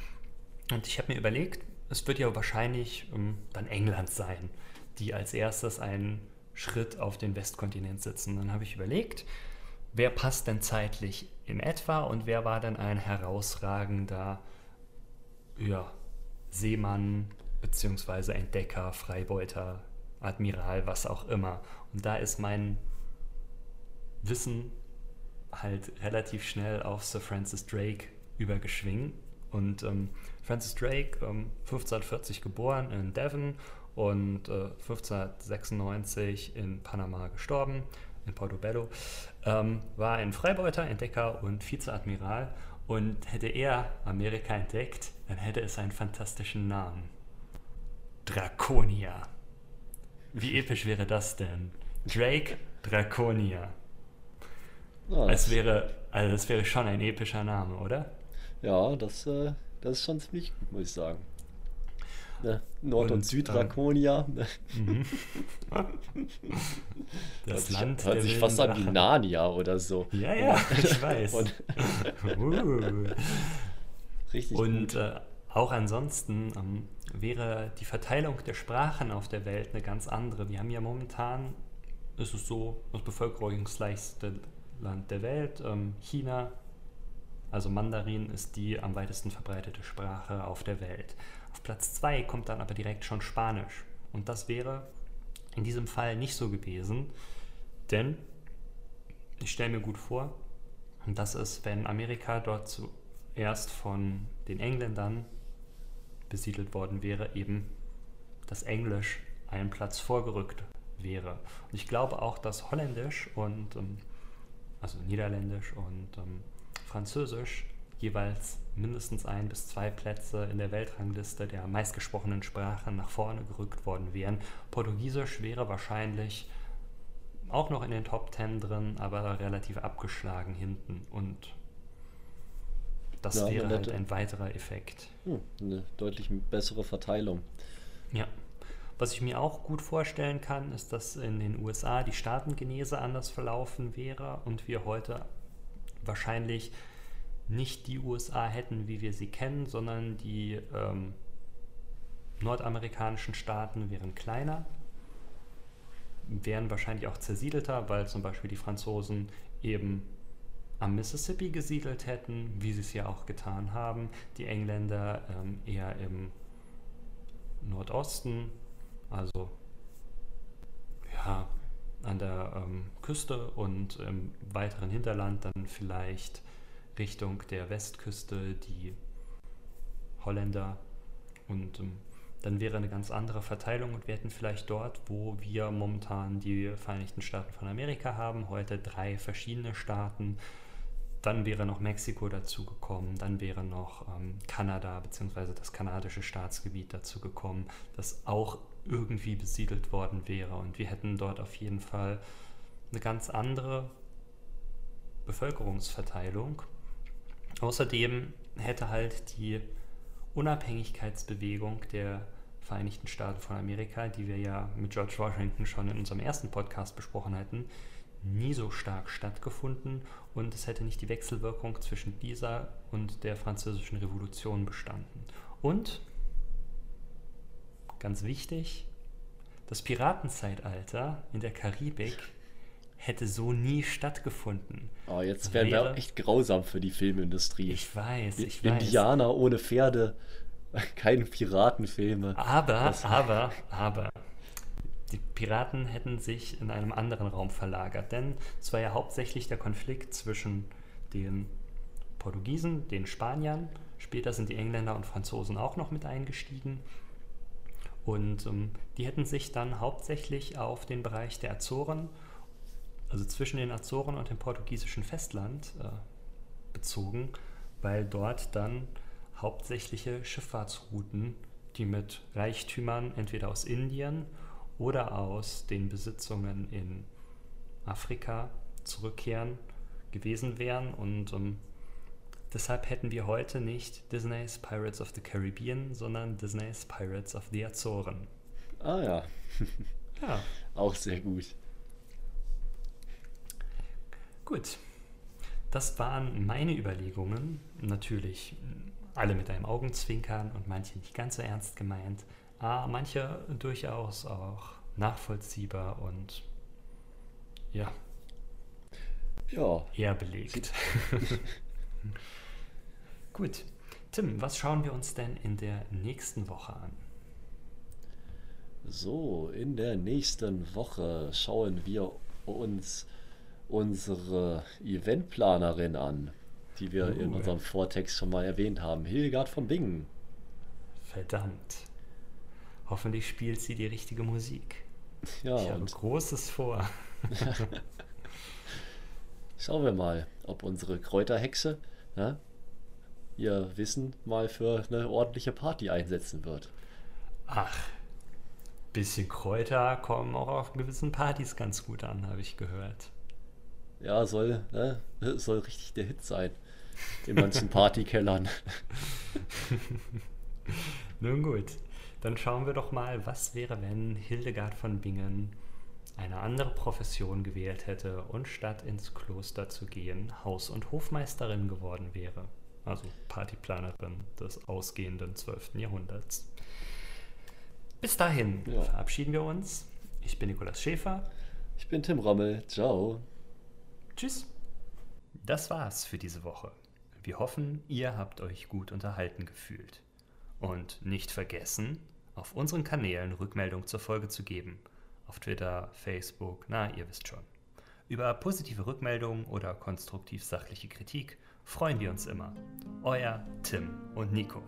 Und ich habe mir überlegt, es wird ja wahrscheinlich ähm, dann England sein, die als erstes einen Schritt auf den Westkontinent setzen. Dann habe ich überlegt, wer passt denn zeitlich in etwa und wer war denn ein herausragender ja, Seemann bzw. Entdecker, Freibeuter, Admiral, was auch immer. Und da ist mein Wissen halt relativ schnell auf Sir Francis Drake übergeschwingen. Und ähm, Francis Drake, ähm, 1540 geboren in Devon und äh, 1596 in Panama gestorben, in Portobello, ähm, war ein Freibeuter, Entdecker und Vizeadmiral. Und hätte er Amerika entdeckt, dann hätte es einen fantastischen Namen. Draconia. Wie episch wäre das denn? Drake Draconia. Oh, es wäre, also das wäre schon ein epischer Name, oder? Ja, das, äh, das ist schon ziemlich gut, muss ich sagen. Ne? Nord- und, und. Ähm, mhm. <laughs> das hört Land. Sich, hört sich fast an wie Narnia oder so. Ja, ja, ich weiß. <laughs> und, uh. Richtig. Und äh, auch ansonsten ähm, wäre die Verteilung der Sprachen auf der Welt eine ganz andere. Wir haben ja momentan, ist es so, das bevölkerungsreichste Land der Welt. Ähm, China, also Mandarin, ist die am weitesten verbreitete Sprache auf der Welt. Auf Platz 2 kommt dann aber direkt schon Spanisch. Und das wäre in diesem Fall nicht so gewesen, denn ich stelle mir gut vor, dass es, wenn Amerika dort zuerst von den Engländern besiedelt worden wäre, eben das Englisch einen Platz vorgerückt wäre. Und ich glaube auch, dass Holländisch und ähm, also Niederländisch und ähm, Französisch jeweils mindestens ein bis zwei Plätze in der Weltrangliste der meistgesprochenen Sprachen nach vorne gerückt worden wären. Portugiesisch wäre wahrscheinlich auch noch in den Top Ten drin, aber relativ abgeschlagen hinten. Und das ja, wäre halt ein weiterer Effekt. Hm, eine deutlich bessere Verteilung. Ja. Was ich mir auch gut vorstellen kann, ist, dass in den USA die Staatengenese anders verlaufen wäre und wir heute wahrscheinlich nicht die USA hätten, wie wir sie kennen, sondern die ähm, nordamerikanischen Staaten wären kleiner, wären wahrscheinlich auch zersiedelter, weil zum Beispiel die Franzosen eben am Mississippi gesiedelt hätten, wie sie es ja auch getan haben, die Engländer ähm, eher im Nordosten also ja, an der ähm, Küste und im weiteren Hinterland dann vielleicht Richtung der Westküste die Holländer und ähm, dann wäre eine ganz andere Verteilung und wir hätten vielleicht dort, wo wir momentan die Vereinigten Staaten von Amerika haben, heute drei verschiedene Staaten. Dann wäre noch Mexiko dazugekommen, dann wäre noch ähm, Kanada bzw. das kanadische Staatsgebiet dazugekommen, das auch irgendwie besiedelt worden wäre. Und wir hätten dort auf jeden Fall eine ganz andere Bevölkerungsverteilung. Außerdem hätte halt die Unabhängigkeitsbewegung der Vereinigten Staaten von Amerika, die wir ja mit George Washington schon in unserem ersten Podcast besprochen hatten, nie so stark stattgefunden und es hätte nicht die Wechselwirkung zwischen dieser und der französischen Revolution bestanden. Und ganz wichtig, das Piratenzeitalter in der Karibik hätte so nie stattgefunden. Oh, jetzt wären wir echt grausam für die Filmindustrie. Ich weiß, ich weiß. Indianer ohne Pferde, <laughs> keine Piratenfilme. Aber, das aber, aber. Die Piraten hätten sich in einem anderen Raum verlagert, denn es war ja hauptsächlich der Konflikt zwischen den Portugiesen, den Spaniern, später sind die Engländer und Franzosen auch noch mit eingestiegen. Und ähm, die hätten sich dann hauptsächlich auf den Bereich der Azoren, also zwischen den Azoren und dem portugiesischen Festland äh, bezogen, weil dort dann hauptsächliche Schifffahrtsrouten, die mit Reichtümern entweder aus Indien oder aus den Besitzungen in Afrika zurückkehren gewesen wären und ähm, Deshalb hätten wir heute nicht Disneys Pirates of the Caribbean, sondern Disneys Pirates of the Azoren. Ah ja. <laughs> ja. Auch sehr gut. Gut. Das waren meine Überlegungen. Natürlich alle mit einem Augenzwinkern und manche nicht ganz so ernst gemeint. Aber manche durchaus auch nachvollziehbar und ja. Ja. Eher belegt. <laughs> Gut. Tim, was schauen wir uns denn in der nächsten Woche an? So, in der nächsten Woche schauen wir uns unsere Eventplanerin an, die wir uh. in unserem Vortext schon mal erwähnt haben, Hildegard von Bingen. Verdammt. Hoffentlich spielt sie die richtige Musik. Ja, ich habe Großes vor. <laughs> Schauen wir mal, ob unsere Kräuterhexe ja, ihr Wissen mal für eine ordentliche Party einsetzen wird. Ach, bisschen Kräuter kommen auch auf gewissen Partys ganz gut an, habe ich gehört. Ja, soll, ne, soll richtig der Hit sein. In manchen <laughs> Partykellern. <laughs> Nun gut, dann schauen wir doch mal, was wäre, wenn Hildegard von Bingen eine andere Profession gewählt hätte und statt ins Kloster zu gehen, Haus- und Hofmeisterin geworden wäre also Partyplanerin des ausgehenden 12. Jahrhunderts. Bis dahin ja. verabschieden wir uns. Ich bin Nikolaus Schäfer. Ich bin Tim Rommel. Ciao. Tschüss. Das war's für diese Woche. Wir hoffen, ihr habt euch gut unterhalten gefühlt. Und nicht vergessen, auf unseren Kanälen Rückmeldung zur Folge zu geben. Auf Twitter, Facebook, na, ihr wisst schon. Über positive Rückmeldungen oder konstruktiv sachliche Kritik freuen wir uns immer. Euer Tim und Nico.